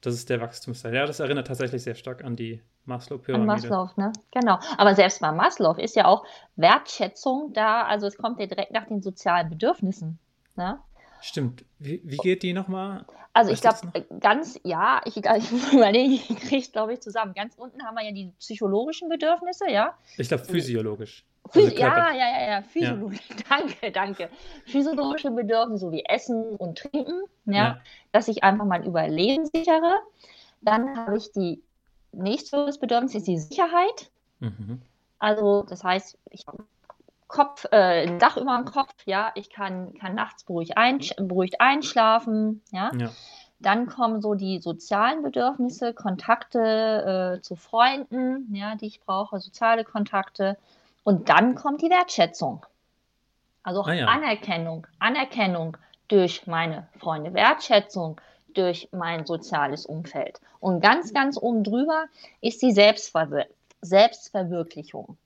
Das ist der Wachstumsteil. Ja, das erinnert tatsächlich sehr stark an die Maslow-Pyramide. An Maslow, ne? Genau. Aber selbst bei Maslow ist ja auch Wertschätzung da, also es kommt ja direkt nach den sozialen Bedürfnissen. Ne? Stimmt. Wie, wie geht die nochmal? Also ich glaube, ganz, ja, ich, ich überlege, ich kriege glaube ich zusammen. Ganz unten haben wir ja die psychologischen Bedürfnisse, ja. Ich glaube physiologisch. Also ja, ja, ja, ja, physiologisch. Ja. Danke, danke. Physiologische Bedürfnisse wie Essen und Trinken, ja, ja. dass ich einfach mein Überleben sichere. Dann habe ich die nächstes Bedürfnis, ist die Sicherheit. Mhm. Also das heißt, ich habe Kopf, äh, Dach über dem Kopf, ja, ich kann, kann nachts beruhigt, einsch beruhigt einschlafen, ja? ja. Dann kommen so die sozialen Bedürfnisse, Kontakte äh, zu Freunden, ja, die ich brauche, soziale Kontakte. Und dann kommt die Wertschätzung. Also ah, ja. Anerkennung, Anerkennung durch meine Freunde, Wertschätzung durch mein soziales Umfeld. Und ganz, ganz oben drüber ist die Selbstver Selbstverwirklichung.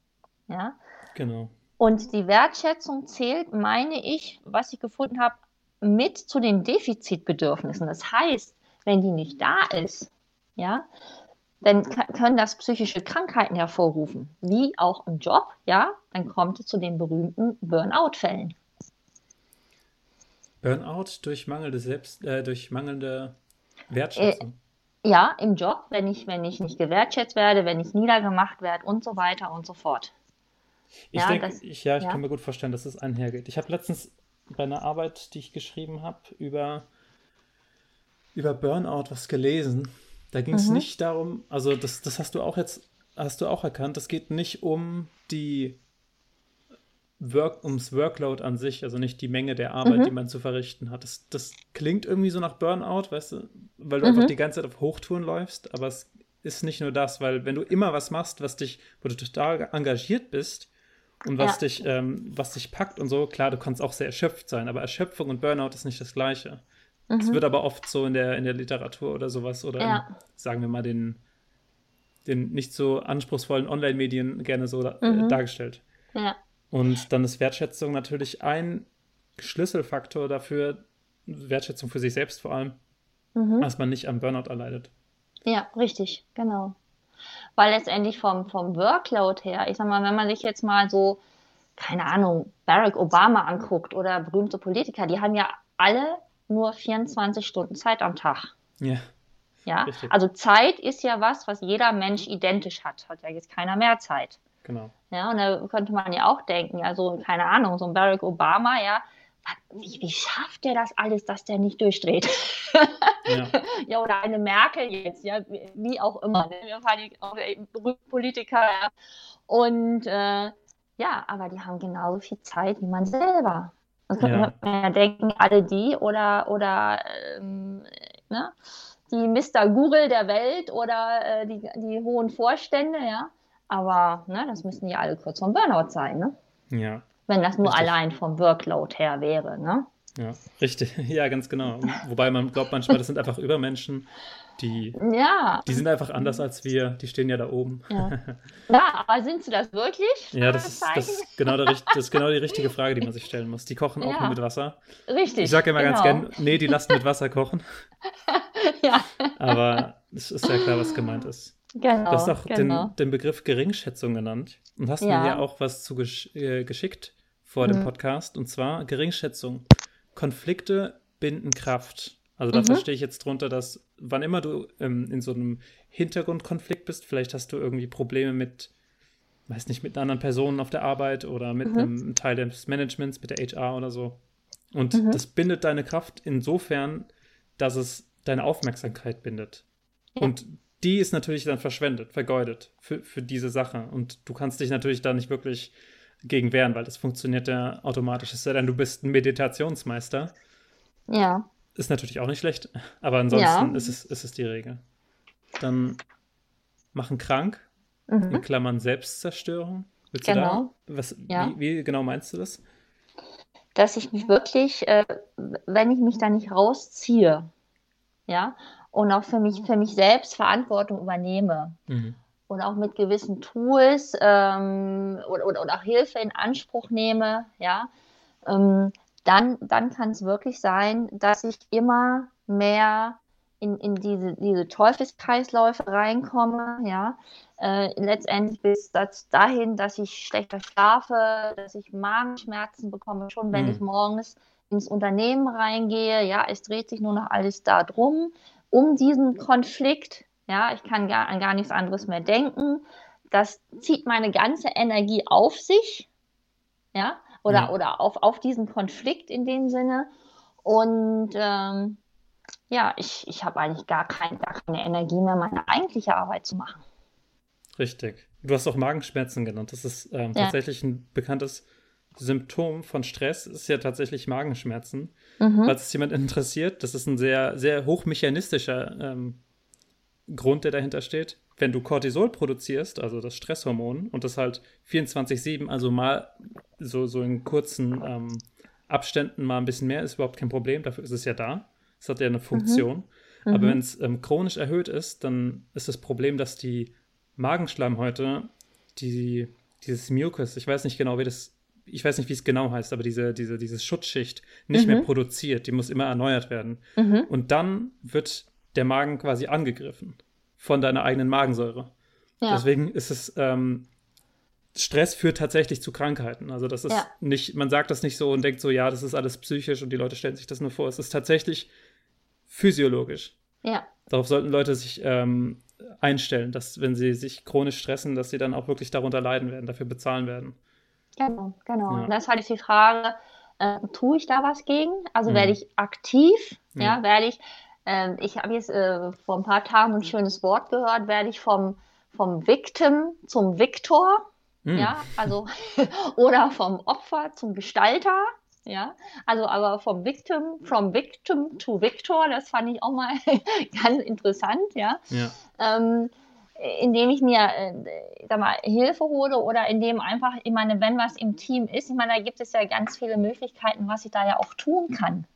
Ja? Genau. Und die Wertschätzung zählt, meine ich, was ich gefunden habe, mit zu den Defizitbedürfnissen. Das heißt, wenn die nicht da ist, ja, dann können das psychische Krankheiten hervorrufen, wie auch im Job, ja, dann kommt es zu den berühmten Burnout-Fällen. Burnout durch mangelnde Selbst, äh, durch mangelnde Wertschätzung. Äh, ja, im Job, wenn ich, wenn ich nicht gewertschätzt werde, wenn ich niedergemacht werde und so weiter und so fort. Ich ja, denke, ich, ja, ich ja. kann mir gut vorstellen, dass es einhergeht. Ich habe letztens bei einer Arbeit, die ich geschrieben habe, über, über Burnout was gelesen. Da ging es mhm. nicht darum, also das, das hast du auch jetzt, hast du auch erkannt, es geht nicht um die Work, ums Workload an sich, also nicht die Menge der Arbeit, mhm. die man zu verrichten hat. Das, das klingt irgendwie so nach Burnout, weißt du, weil du mhm. einfach die ganze Zeit auf Hochtouren läufst, aber es ist nicht nur das, weil wenn du immer was machst, was dich, wo du total engagiert bist, und was, ja. dich, ähm, was dich packt und so. Klar, du kannst auch sehr erschöpft sein, aber Erschöpfung und Burnout ist nicht das Gleiche. Es mhm. wird aber oft so in der, in der Literatur oder sowas oder ja. in, sagen wir mal den, den nicht so anspruchsvollen Online-Medien gerne so äh, mhm. dargestellt. Ja. Und dann ist Wertschätzung natürlich ein Schlüsselfaktor dafür, Wertschätzung für sich selbst vor allem, mhm. dass man nicht am Burnout erleidet. Ja, richtig, genau weil letztendlich vom, vom Workload her, ich sag mal, wenn man sich jetzt mal so, keine Ahnung, Barack Obama anguckt oder berühmte Politiker, die haben ja alle nur 24 Stunden Zeit am Tag. Ja. Ja, Richtig. also Zeit ist ja was, was jeder Mensch identisch hat. Hat ja jetzt keiner mehr Zeit. Genau. Ja, und da könnte man ja auch denken, also keine Ahnung, so ein Barack Obama, ja, wie, wie schafft der das alles, dass der nicht durchdreht? Ja. ja, oder eine Merkel jetzt, ja, wie auch immer. Ne? Wir fahren auch Politiker, ja. Und äh, ja, aber die haben genauso viel Zeit wie man selber. Das könnte ja. ja denken, alle die oder, oder ähm, ne? die Mr. Google der Welt oder äh, die, die hohen Vorstände, ja. Aber ne, das müssen die alle kurz vom Burnout sein, ne? Ja. Wenn das nur Richtig. allein vom Workload her wäre, ne? Ja, richtig. Ja, ganz genau. Wobei man glaubt manchmal, das sind einfach Übermenschen, die, ja. die sind einfach anders als wir. Die stehen ja da oben. Ja, ja aber sind sie das wirklich? Ja, das ist, das, ist genau der, das ist genau die richtige Frage, die man sich stellen muss. Die kochen auch ja. nur mit Wasser. Richtig. Ich sage immer genau. ganz gern, nee, die lassen mit Wasser kochen. ja. Aber es ist ja klar, was gemeint ist. Genau, du hast auch genau. den, den, Begriff Geringschätzung genannt und hast ja. mir ja auch was zu gesch äh, geschickt vor mhm. dem Podcast und zwar Geringschätzung. Konflikte binden Kraft. Also da mhm. verstehe ich jetzt drunter, dass wann immer du ähm, in so einem Hintergrundkonflikt bist, vielleicht hast du irgendwie Probleme mit, weiß nicht, mit anderen Personen auf der Arbeit oder mit mhm. einem Teil des Managements, mit der HR oder so. Und mhm. das bindet deine Kraft insofern, dass es deine Aufmerksamkeit bindet. Ja. Und die ist natürlich dann verschwendet, vergeudet für, für diese Sache. Und du kannst dich natürlich da nicht wirklich gegen wehren, weil das funktioniert ja automatisch. Es sei denn, du bist ein Meditationsmeister. Ja. Ist natürlich auch nicht schlecht, aber ansonsten ja. ist, es, ist es die Regel. Dann machen krank, mhm. in Klammern Selbstzerstörung. Willst genau. Da, was, ja. wie, wie, genau meinst du das? dass ich mich wirklich, äh, wenn ich mich da nicht rausziehe, ja, und auch für mich, für mich selbst Verantwortung übernehme. Mhm. Und auch mit gewissen Tools ähm, oder, oder, oder, auch Hilfe in Anspruch nehme, ja, ähm, dann, dann kann es wirklich sein, dass ich immer mehr in, in diese, diese Teufelskreisläufe reinkomme, ja, äh, letztendlich bis das dahin, dass ich schlechter schlafe, dass ich Magenschmerzen bekomme, schon wenn mhm. ich morgens ins Unternehmen reingehe, ja, es dreht sich nur noch alles da drum, um diesen Konflikt, ja, ich kann gar, an gar nichts anderes mehr denken, das zieht meine ganze Energie auf sich, ja, oder, ja. oder auf, auf diesen Konflikt in dem Sinne und ähm, ja, ich, ich habe eigentlich gar, kein, gar keine Energie mehr, meine eigentliche Arbeit zu machen. Richtig. Du hast auch Magenschmerzen genannt. Das ist ähm, ja. tatsächlich ein bekanntes Symptom von Stress, ist ja tatsächlich Magenschmerzen. Mhm. Falls es jemand interessiert, das ist ein sehr, sehr hochmechanistischer ähm, Grund, der dahinter steht. Wenn du Cortisol produzierst, also das Stresshormon, und das halt 24-7, also mal so, so in kurzen ähm, Abständen mal ein bisschen mehr, ist überhaupt kein Problem, dafür ist es ja da. Es hat ja eine Funktion. Mhm. Aber mhm. wenn es ähm, chronisch erhöht ist, dann ist das Problem, dass die Magenschleimhäute, die, dieses Mucus, ich weiß nicht genau, wie das, ich weiß nicht, wie es genau heißt, aber diese, diese, diese Schutzschicht nicht mhm. mehr produziert, die muss immer erneuert werden. Mhm. Und dann wird der Magen quasi angegriffen von deiner eigenen Magensäure. Ja. Deswegen ist es, ähm, Stress führt tatsächlich zu Krankheiten. Also das ist ja. nicht, man sagt das nicht so und denkt so, ja, das ist alles psychisch und die Leute stellen sich das nur vor. Es ist tatsächlich physiologisch. Ja. Darauf sollten Leute sich ähm, einstellen, dass wenn sie sich chronisch stressen, dass sie dann auch wirklich darunter leiden werden, dafür bezahlen werden. Genau, genau. Ja. Und das ist halt die Frage, äh, tue ich da was gegen? Also mhm. werde ich aktiv? Ja, ja werde ich, äh, ich habe jetzt äh, vor ein paar Tagen ein schönes Wort gehört, werde ich vom, vom Victim zum Victor? Mhm. Ja, also, oder vom Opfer zum Gestalter. Ja, also aber vom Victim, from Victim to Victor, das fand ich auch mal ganz interessant, ja. ja. Ähm, indem ich mir äh, sag mal, Hilfe hole oder indem einfach, ich meine, wenn was im Team ist, ich meine, da gibt es ja ganz viele Möglichkeiten, was ich da ja auch tun kann.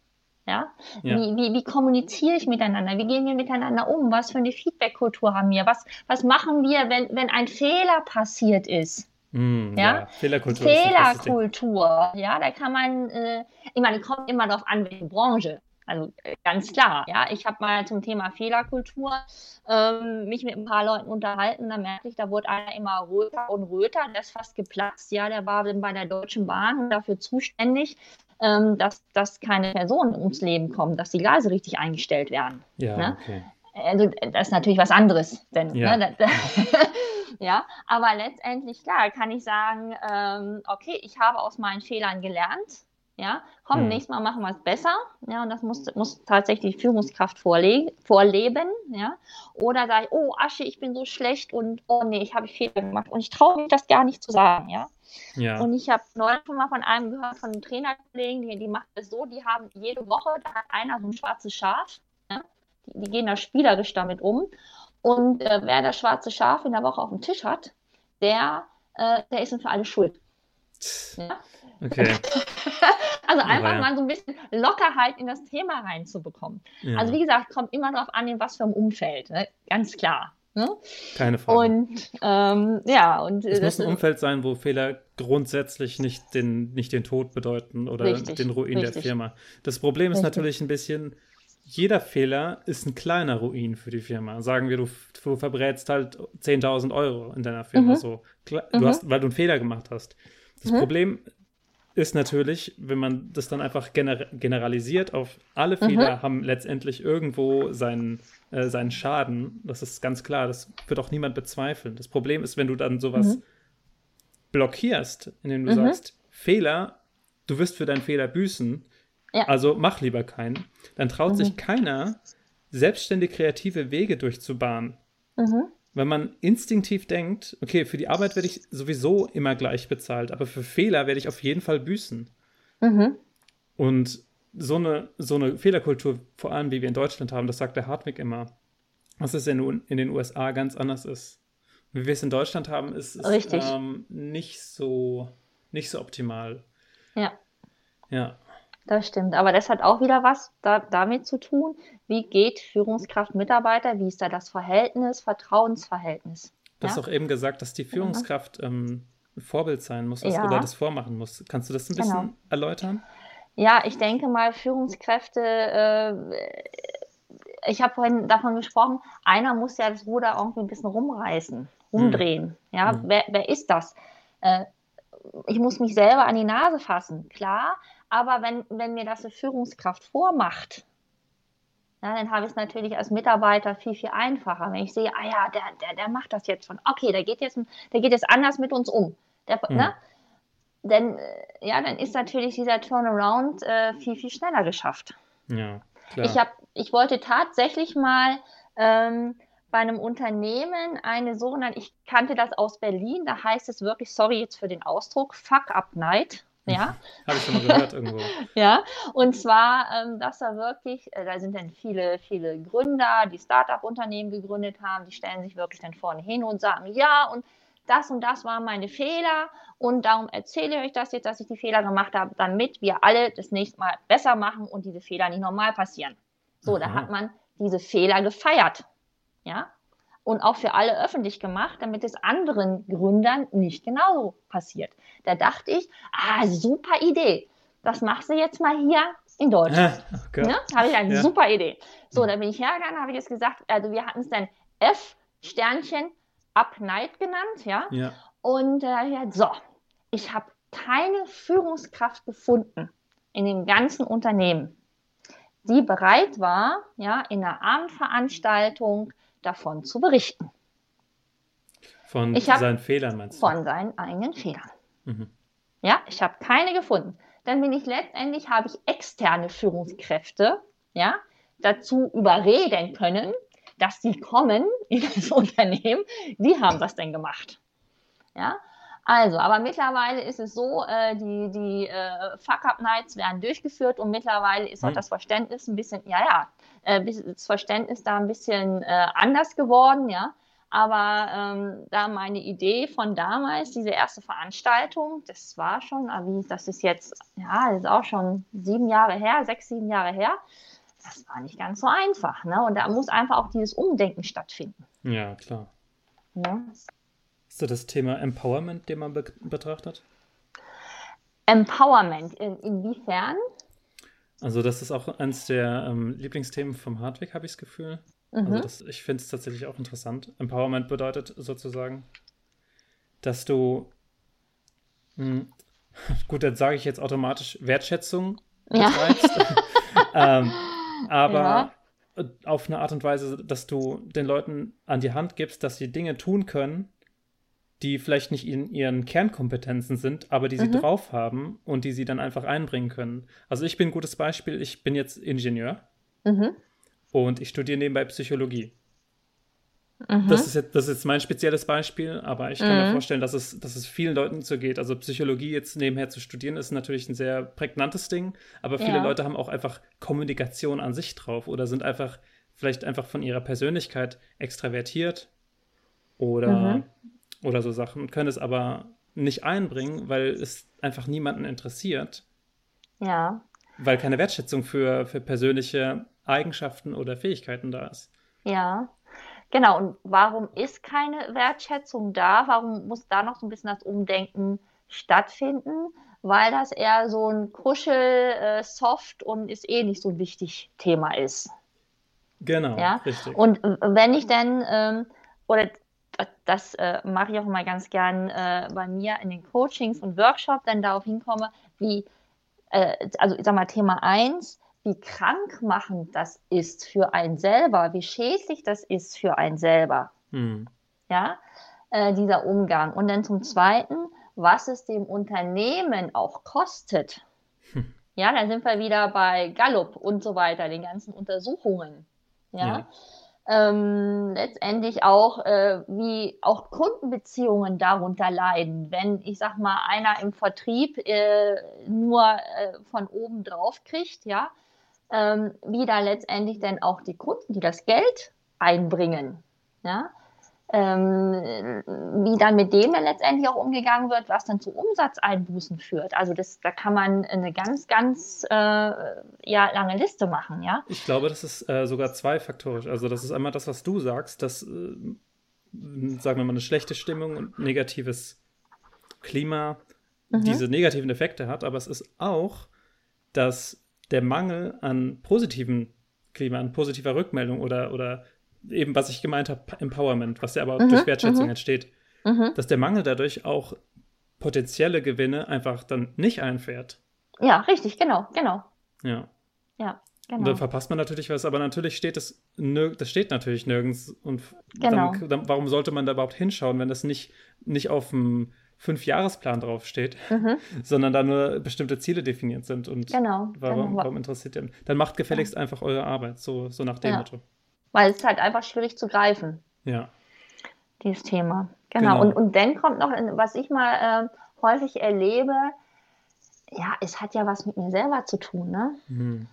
Ja? ja. Wie, wie, wie kommuniziere ich miteinander? Wie gehen wir miteinander um? Was für eine Feedback-Kultur haben wir? Was, was machen wir, wenn, wenn ein Fehler passiert ist? Mm, ja? ja? Fehlerkultur. Fehlerkultur, ja, da kann man, äh, ich meine, kommt immer darauf an, welche Branche. Also äh, ganz klar, ja. Ich habe mal zum Thema Fehlerkultur ähm, mich mit ein paar Leuten unterhalten. Da merke ich, da wurde einer immer röter und röter. Der ist fast geplatzt. Ja, der war bei der Deutschen Bahn dafür zuständig, ähm, dass, dass keine Personen ums Leben kommen, dass die Gleise richtig eingestellt werden. Ja, ne? okay. Also das ist natürlich was anderes, denn ja. Ne, ja, aber letztendlich, klar, kann ich sagen, ähm, okay, ich habe aus meinen Fehlern gelernt, ja, komm, hm. nächstes Mal machen wir es besser, ja, und das muss, muss tatsächlich die Führungskraft vorlegen, vorleben, ja, oder sage ich, oh, Asche, ich bin so schlecht und, oh nee, ich habe Fehler gemacht und ich traue mich das gar nicht zu sagen, ja. Ja. Und ich habe neulich schon mal von einem gehört, von einem Trainerkollegen, die, die macht es so, die haben jede Woche, da hat einer so ein schwarzes Schaf, ja, die, die gehen da spielerisch damit um und äh, wer das schwarze Schaf in der Woche auf dem Tisch hat, der, äh, der ist dann für alle schuld. Ja? Okay. also einfach ja. mal so ein bisschen Lockerheit in das Thema reinzubekommen. Ja. Also wie gesagt, kommt immer darauf an, in was für einem Umfeld, ne? ganz klar. Ne? Keine Frage. Und ähm, ja, und es muss ein Umfeld sein, wo Fehler grundsätzlich nicht den, nicht den Tod bedeuten oder richtig, den Ruin richtig. der Firma. Das Problem ist richtig. natürlich ein bisschen, jeder Fehler ist ein kleiner Ruin für die Firma. Sagen wir, du, du verbrätst halt 10.000 Euro in deiner Firma, mhm. so, du mhm. hast, weil du einen Fehler gemacht hast. Das mhm. Problem ist natürlich, wenn man das dann einfach gener generalisiert auf alle mhm. Fehler haben letztendlich irgendwo seinen, äh, seinen Schaden. Das ist ganz klar, das wird auch niemand bezweifeln. Das Problem ist, wenn du dann sowas mhm. blockierst, indem du mhm. sagst, Fehler, du wirst für deinen Fehler büßen, ja. Also mach lieber keinen. Dann traut mhm. sich keiner, selbstständig kreative Wege durchzubahnen. Mhm. Wenn man instinktiv denkt, okay, für die Arbeit werde ich sowieso immer gleich bezahlt, aber für Fehler werde ich auf jeden Fall büßen. Mhm. Und so eine, so eine Fehlerkultur, vor allem wie wir in Deutschland haben, das sagt der Hartwig immer, was es in, in den USA ganz anders ist. Wie wir es in Deutschland haben, ist, ist ähm, nicht, so, nicht so optimal. Ja. Ja. Das stimmt. Aber das hat auch wieder was da, damit zu tun, wie geht Führungskraft Mitarbeiter, wie ist da das Verhältnis, Vertrauensverhältnis. Du ja? hast auch eben gesagt, dass die Führungskraft ähm, ein Vorbild sein muss ja. oder das vormachen muss. Kannst du das ein bisschen genau. erläutern? Ja, ich denke mal, Führungskräfte, äh, ich habe vorhin davon gesprochen, einer muss ja das Ruder irgendwie ein bisschen rumreißen, rumdrehen. Hm. Ja, hm. Wer, wer ist das? Äh, ich muss mich selber an die Nase fassen, klar, aber wenn, wenn mir das eine Führungskraft vormacht, ja, dann habe ich es natürlich als Mitarbeiter viel, viel einfacher. Wenn ich sehe, ah ja, der, der, der macht das jetzt schon, okay, der geht jetzt, der geht jetzt anders mit uns um. Der, mhm. ne? Denn, äh, ja, dann ist natürlich dieser Turnaround äh, viel, viel schneller geschafft. Ja, klar. Ich, hab, ich wollte tatsächlich mal ähm, bei einem Unternehmen eine sogenannte, ich kannte das aus Berlin, da heißt es wirklich, sorry jetzt für den Ausdruck, Fuck Up Night. Ja. Habe ich schon mal gehört irgendwo. ja, und zwar, ähm, dass da wirklich, äh, da sind dann viele, viele Gründer, die Startup-Unternehmen gegründet haben, die stellen sich wirklich dann vorne hin und sagen, ja, und das und das waren meine Fehler und darum erzähle ich euch das jetzt, dass ich die Fehler gemacht habe, damit wir alle das nächste Mal besser machen und diese Fehler nicht normal passieren. So, Aha. da hat man diese Fehler gefeiert. Ja, und auch für alle öffentlich gemacht, damit es anderen Gründern nicht genauso passiert. Da dachte ich, ah, super Idee. Das machst du jetzt mal hier in Deutschland. Okay. Ne? Habe ich eine ja. super Idee. So, da bin ich hergegangen, habe ich jetzt gesagt, also wir hatten es dann F Sternchen Up Night genannt, ja. ja. Und äh, ja, so, ich habe keine Führungskraft gefunden in dem ganzen Unternehmen, die bereit war, ja, in einer Abendveranstaltung davon zu berichten. Von seinen Fehlern meinst du? Von seinen eigenen Fehlern. Mhm. Ja, ich habe keine gefunden. Dann bin ich letztendlich, habe ich externe Führungskräfte, ja, dazu überreden können, dass sie kommen in das Unternehmen. Die haben das denn gemacht. Ja, also, aber mittlerweile ist es so, äh, die, die äh, Fuck-Up-Nights werden durchgeführt und mittlerweile ist auch hm. das Verständnis ein bisschen, ja, ja, äh, das Verständnis da ein bisschen äh, anders geworden, ja. Aber ähm, da meine Idee von damals, diese erste Veranstaltung, das war schon, ah, das ist jetzt, ja, das ist auch schon sieben Jahre her, sechs, sieben Jahre her. Das war nicht ganz so einfach, ne? Und da muss einfach auch dieses Umdenken stattfinden. Ja, klar. Ja. Ist das das Thema Empowerment, den man be betrachtet? Empowerment, in, inwiefern? Also, das ist auch eines der ähm, Lieblingsthemen vom Hardweg, habe ich das Gefühl. Also mhm. Also, das, ich finde es tatsächlich auch interessant. Empowerment bedeutet sozusagen, dass du, mh, hm, gut, dann sage ich jetzt automatisch Wertschätzung. Ja. ähm, aber ja. auf eine Art und Weise, dass du den Leuten an die Hand gibst, dass sie Dinge tun können, die vielleicht nicht in ihren Kernkompetenzen sind, aber die sie mhm. drauf haben und die sie dann einfach einbringen können. Also ich bin ein gutes Beispiel. Ich bin jetzt Ingenieur mhm. und ich studiere nebenbei Psychologie. Mhm. Das, ist jetzt, das ist jetzt mein spezielles Beispiel, aber ich kann mir mhm. vorstellen, dass es, dass es vielen Leuten so geht. Also Psychologie jetzt nebenher zu studieren, ist natürlich ein sehr prägnantes Ding, aber viele ja. Leute haben auch einfach Kommunikation an sich drauf oder sind einfach vielleicht einfach von ihrer Persönlichkeit extravertiert oder mhm oder so Sachen, können es aber nicht einbringen, weil es einfach niemanden interessiert. Ja. Weil keine Wertschätzung für, für persönliche Eigenschaften oder Fähigkeiten da ist. Ja, genau. Und warum ist keine Wertschätzung da? Warum muss da noch so ein bisschen das Umdenken stattfinden? Weil das eher so ein Kuschel, äh, soft und ist eh nicht so wichtig Thema ist. Genau, ja? richtig. Und wenn ich dann, ähm, oder das äh, mache ich auch mal ganz gern äh, bei mir in den Coachings und Workshops, dann darauf hinkomme, wie, äh, also ich sag mal Thema 1, wie krankmachend das ist für einen selber, wie schädlich das ist für einen selber. Hm. Ja, äh, dieser Umgang. Und dann zum Zweiten, was es dem Unternehmen auch kostet. Hm. Ja, dann sind wir wieder bei Gallup und so weiter, den ganzen Untersuchungen. ja. ja ähm, letztendlich auch, äh, wie auch Kundenbeziehungen darunter leiden. Wenn, ich sag mal, einer im Vertrieb äh, nur äh, von oben drauf kriegt, ja, ähm, wie da letztendlich denn auch die Kunden, die das Geld einbringen, ja, ähm, wie dann mit dem dann letztendlich auch umgegangen wird, was dann zu Umsatzeinbußen führt. Also das, da kann man eine ganz, ganz äh, ja, lange Liste machen, ja. Ich glaube, das ist äh, sogar zweifaktorisch. Also das ist einmal das, was du sagst, dass, äh, sagen wir mal, eine schlechte Stimmung und negatives Klima mhm. diese negativen Effekte hat, aber es ist auch, dass der Mangel an positiven Klima, an positiver Rückmeldung oder, oder eben, was ich gemeint habe, Empowerment, was ja aber mhm, durch Wertschätzung mhm. entsteht, mhm. dass der Mangel dadurch auch potenzielle Gewinne einfach dann nicht einfährt. Ja, richtig, genau, genau. Ja. Ja, genau. Und dann verpasst man natürlich was, aber natürlich steht es, das steht natürlich nirgends. Und genau. dann, dann, warum sollte man da überhaupt hinschauen, wenn das nicht, nicht auf dem Fünfjahresplan draufsteht, mhm. sondern da nur bestimmte Ziele definiert sind. Und genau, warum, genau. warum interessiert ihr? Dann macht gefälligst ja. einfach eure Arbeit, so, so nach dem ja. Motto. Weil es ist halt einfach schwierig zu greifen. Ja. Dieses Thema. Genau. genau. Und, und dann kommt noch, was ich mal äh, häufig erlebe, ja, es hat ja was mit mir selber zu tun, ne? Mhm.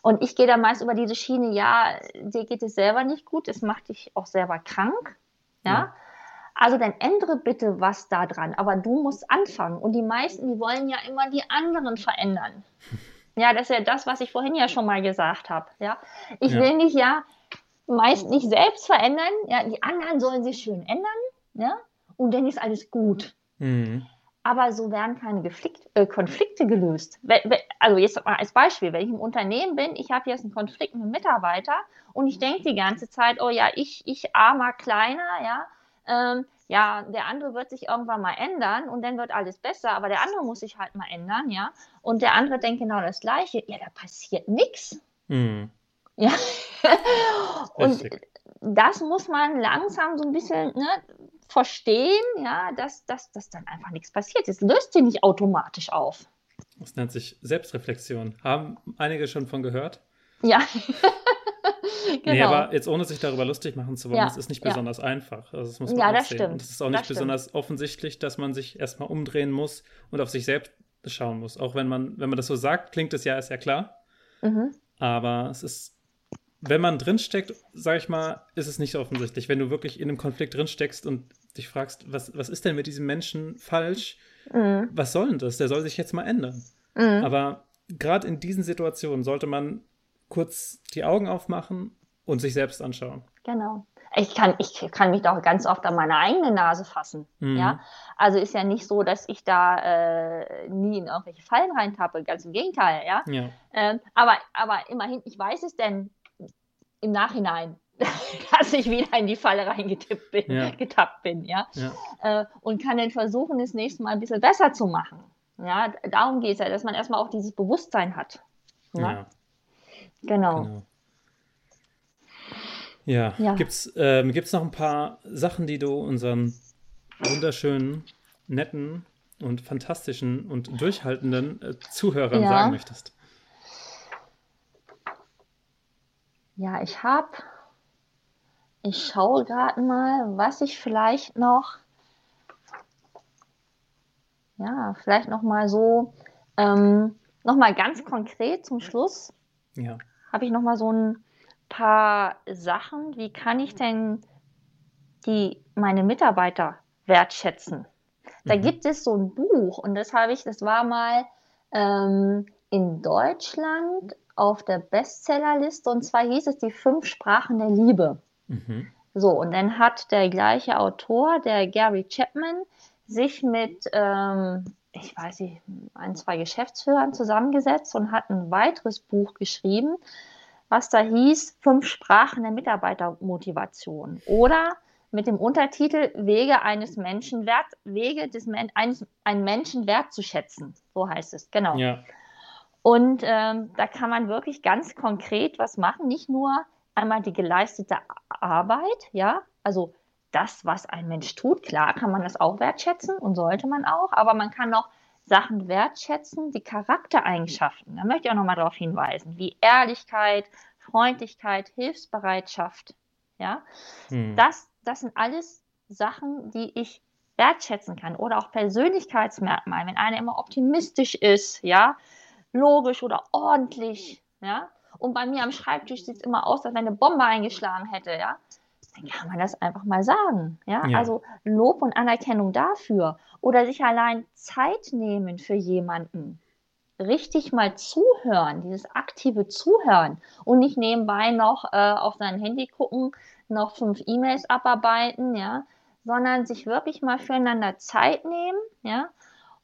Und ich gehe da meist über diese Schiene, ja, dir geht es selber nicht gut, es macht dich auch selber krank, ja. ja. Also dann ändere bitte was da dran, aber du musst anfangen. Und die meisten, die wollen ja immer die anderen verändern. Ja, das ist ja das, was ich vorhin ja schon mal gesagt habe. Ja, ich ja. will mich ja meist nicht selbst verändern. Ja, die anderen sollen sich schön ändern. Ja, und dann ist alles gut. Mhm. Aber so werden keine Geflikt, äh, Konflikte gelöst. Also jetzt mal als Beispiel, wenn ich im Unternehmen bin, ich habe jetzt einen Konflikt mit einem Mitarbeiter und ich denke die ganze Zeit, oh ja, ich, ich armer Kleiner, ja, ähm, ja, der andere wird sich irgendwann mal ändern und dann wird alles besser, aber der andere muss sich halt mal ändern, ja. Und der andere denkt genau das Gleiche. Ja, da passiert nichts. Mhm. Ja. und das muss man langsam so ein bisschen ne, verstehen, ja, dass, dass, dass dann einfach nichts passiert. Es löst sich nicht automatisch auf. Das nennt sich Selbstreflexion. Haben einige schon von gehört? Ja. genau. Nee, aber jetzt ohne sich darüber lustig machen zu wollen, ja. das ist nicht besonders ja. einfach. Also das muss man ja, das sehen. Stimmt. Und es ist auch nicht das besonders stimmt. offensichtlich, dass man sich erstmal umdrehen muss und auf sich selbst schauen muss. Auch wenn man, wenn man das so sagt, klingt es ja, ist ja klar. Mhm. Aber es ist, wenn man drinsteckt, sag ich mal, ist es nicht so offensichtlich. Wenn du wirklich in einem Konflikt drinsteckst und dich fragst, was, was ist denn mit diesem Menschen falsch? Mhm. Was soll denn das? Der soll sich jetzt mal ändern. Mhm. Aber gerade in diesen Situationen sollte man kurz die Augen aufmachen und sich selbst anschauen. Genau. Ich kann, ich kann mich doch ganz oft an meine eigene Nase fassen. Mhm. Ja? Also ist ja nicht so, dass ich da äh, nie in irgendwelche Fallen reintappe, ganz im Gegenteil, ja. ja. Ähm, aber, aber immerhin, ich weiß es denn im Nachhinein, dass ich wieder in die Falle reingetippt bin, ja. getappt bin, ja. ja. Äh, und kann dann versuchen, das nächste Mal ein bisschen besser zu machen. Ja, darum geht es ja, dass man erstmal auch dieses Bewusstsein hat. Ja. Genau. genau. Ja, ja. gibt es ähm, noch ein paar Sachen, die du unseren wunderschönen, netten und fantastischen und durchhaltenden äh, Zuhörern ja. sagen möchtest? Ja, ich habe, ich schaue gerade mal, was ich vielleicht noch, ja, vielleicht noch mal so, ähm, noch mal ganz konkret zum Schluss. Ja habe ich noch mal so ein paar Sachen. Wie kann ich denn die meine Mitarbeiter wertschätzen? Da mhm. gibt es so ein Buch und das habe ich, das war mal ähm, in Deutschland auf der Bestsellerliste und zwar hieß es die fünf Sprachen der Liebe. Mhm. So, und dann hat der gleiche Autor, der Gary Chapman, sich mit, ähm, ich weiß nicht, ein, zwei Geschäftsführern zusammengesetzt und hat ein weiteres Buch geschrieben, was da hieß, fünf Sprachen der Mitarbeitermotivation. Oder mit dem Untertitel Wege eines Menschen wert, Wege des Men eines, einen Menschen wertzuschätzen. So heißt es, genau. Ja. Und ähm, da kann man wirklich ganz konkret was machen, nicht nur einmal die geleistete Arbeit, ja, also das, was ein Mensch tut, klar kann man das auch wertschätzen und sollte man auch, aber man kann auch Sachen wertschätzen, die Charaktereigenschaften. Da möchte ich auch nochmal darauf hinweisen, wie Ehrlichkeit, Freundlichkeit, Hilfsbereitschaft. Ja, hm. das, das sind alles Sachen, die ich wertschätzen kann oder auch Persönlichkeitsmerkmale, wenn einer immer optimistisch ist, ja, logisch oder ordentlich, ja, und bei mir am Schreibtisch sieht es immer aus, als wenn eine Bombe eingeschlagen hätte, ja, dann kann man das einfach mal sagen. Ja? ja? Also Lob und Anerkennung dafür oder sich allein Zeit nehmen für jemanden. Richtig mal zuhören, dieses aktive Zuhören und nicht nebenbei noch äh, auf sein Handy gucken, noch fünf E-Mails abarbeiten, ja, sondern sich wirklich mal füreinander Zeit nehmen, ja,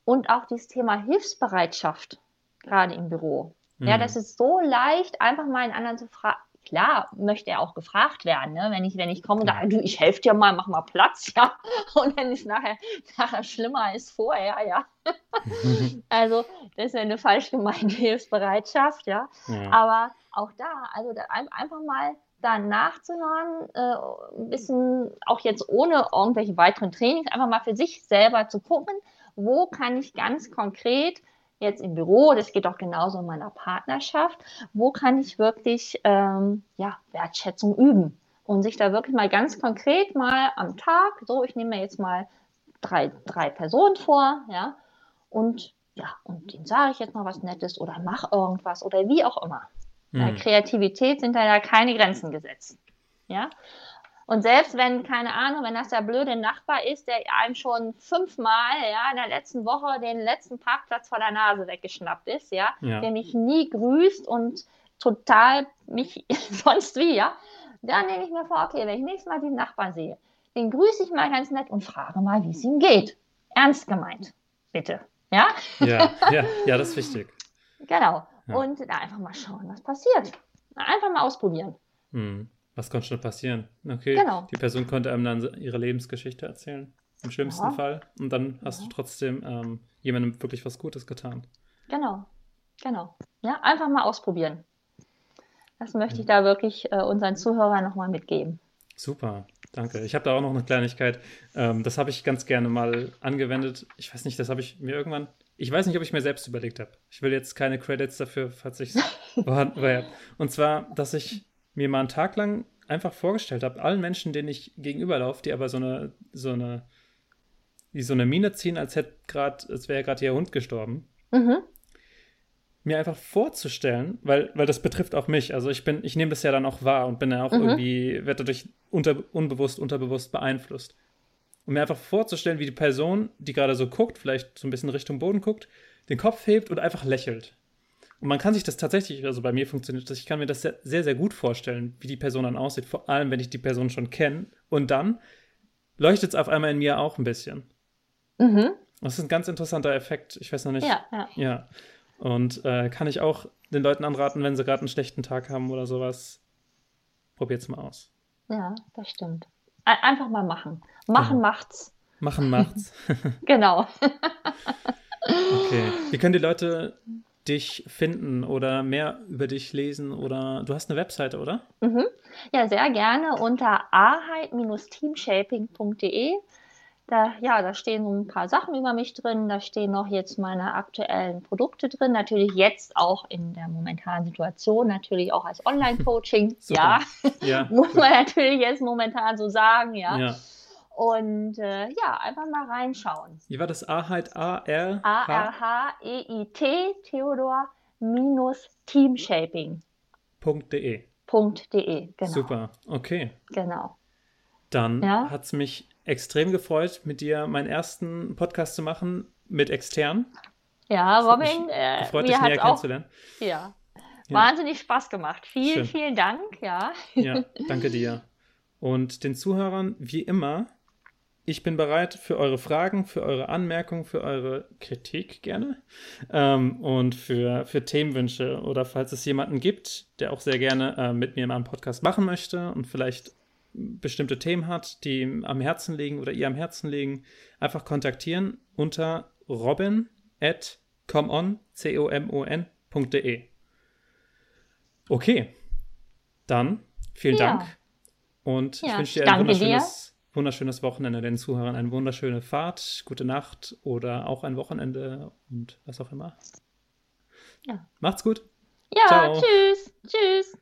und auch dieses Thema Hilfsbereitschaft, gerade im Büro. Mhm. Ja, das ist so leicht, einfach mal einen anderen zu fragen, klar möchte er auch gefragt werden, ne? wenn ich, wenn ich komme und sage, du, ich helfe dir mal, mach mal Platz, ja. Und wenn es nachher, nachher schlimmer ist vorher, ja. also, das ist ja eine falsch gemeinte Hilfsbereitschaft, ja. ja. Aber auch da, also da einfach mal da nachzuhören, äh, ein bisschen auch jetzt ohne irgendwelche weiteren Trainings, einfach mal für sich selber zu gucken, wo kann ich ganz konkret jetzt im Büro, das geht auch genauso in meiner Partnerschaft, wo kann ich wirklich ähm, ja, Wertschätzung üben und sich da wirklich mal ganz konkret mal am Tag, so ich nehme mir jetzt mal drei, drei Personen vor, ja, und ja, und denen sage ich jetzt noch was Nettes oder mach irgendwas oder wie auch immer. Bei Kreativität sind da ja keine Grenzen gesetzt. Ja, und selbst wenn, keine Ahnung, wenn das der blöde Nachbar ist, der einem schon fünfmal, ja, in der letzten Woche den letzten Parkplatz vor der Nase weggeschnappt ist, ja, ja. der mich nie grüßt und total mich sonst wie, ja, dann nehme ich mir vor, okay, wenn ich nächstes Mal den Nachbarn sehe, den grüße ich mal ganz nett und frage mal, wie es ihm geht. Ernst gemeint, bitte. Ja? Ja, ja, ja das ist wichtig. Genau. Ja. Und einfach mal schauen, was passiert. Einfach mal ausprobieren. Mhm. Was konnte schon passieren? Okay, genau. die Person konnte einem dann ihre Lebensgeschichte erzählen, im schlimmsten ja. Fall. Und dann hast ja. du trotzdem ähm, jemandem wirklich was Gutes getan. Genau, genau. Ja, einfach mal ausprobieren. Das möchte ich da wirklich äh, unseren Zuhörern nochmal mitgeben. Super, danke. Ich habe da auch noch eine Kleinigkeit. Ähm, das habe ich ganz gerne mal angewendet. Ich weiß nicht, das habe ich mir irgendwann. Ich weiß nicht, ob ich mir selbst überlegt habe. Ich will jetzt keine Credits dafür, falls ich es vorhanden war. Und zwar, dass ich mir mal einen Tag lang einfach vorgestellt habe, allen Menschen, denen ich gegenüberlaufe, die aber so eine, so eine, die so eine Miene ziehen, als hätte gerade, als wäre gerade ihr Hund gestorben. Mhm. Mir einfach vorzustellen, weil, weil das betrifft auch mich. Also ich bin, ich nehme das ja dann auch wahr und bin ja auch mhm. irgendwie, werde dadurch unter, unbewusst, unterbewusst beeinflusst. Und mir einfach vorzustellen, wie die Person, die gerade so guckt, vielleicht so ein bisschen Richtung Boden guckt, den Kopf hebt und einfach lächelt. Und man kann sich das tatsächlich, also bei mir funktioniert das, ich kann mir das sehr, sehr, sehr gut vorstellen, wie die Person dann aussieht, vor allem wenn ich die Person schon kenne. Und dann leuchtet es auf einmal in mir auch ein bisschen. Mhm. Das ist ein ganz interessanter Effekt. Ich weiß noch nicht. Ja, ja. ja. Und äh, kann ich auch den Leuten anraten, wenn sie gerade einen schlechten Tag haben oder sowas, probiert es mal aus. Ja, das stimmt. Einfach mal machen. Machen genau. macht's. Machen macht's. genau. okay. Wie können die Leute dich finden oder mehr über dich lesen oder du hast eine Webseite, oder? Mhm. Ja, sehr gerne unter aheit-teamshaping.de. Da, ja, da stehen so ein paar Sachen über mich drin. Da stehen noch jetzt meine aktuellen Produkte drin. Natürlich jetzt auch in der momentanen Situation, natürlich auch als Online-Coaching. ja, ja, muss man natürlich jetzt momentan so sagen, ja. ja. Und äh, ja, einfach mal reinschauen. Wie war das? A halt A R A R H E I T Theodor minus Teamshaping. .de. .de, genau. Super, okay. Genau. Dann ja? hat es mich extrem gefreut, mit dir meinen ersten Podcast zu machen mit extern. Ja, Robin, äh, gefreut, dich näher kennenzulernen. Ja. ja. wahnsinnig Spaß gemacht. Vielen, Schön. vielen Dank. Ja. ja, danke dir. Und den Zuhörern, wie immer, ich bin bereit für eure Fragen, für eure Anmerkungen, für eure Kritik gerne ähm, und für, für Themenwünsche oder falls es jemanden gibt, der auch sehr gerne äh, mit mir mal einen Podcast machen möchte und vielleicht bestimmte Themen hat, die ihm am Herzen liegen oder ihr am Herzen liegen, einfach kontaktieren unter robin at comon.de. Okay, dann vielen ja. Dank und ja, ich wünsche dir ein wunderschönes dir wunderschönes Wochenende den Zuhörern, eine wunderschöne Fahrt, gute Nacht oder auch ein Wochenende und was auch immer. Ja. Macht's gut. Ja, Ciao. tschüss. Tschüss.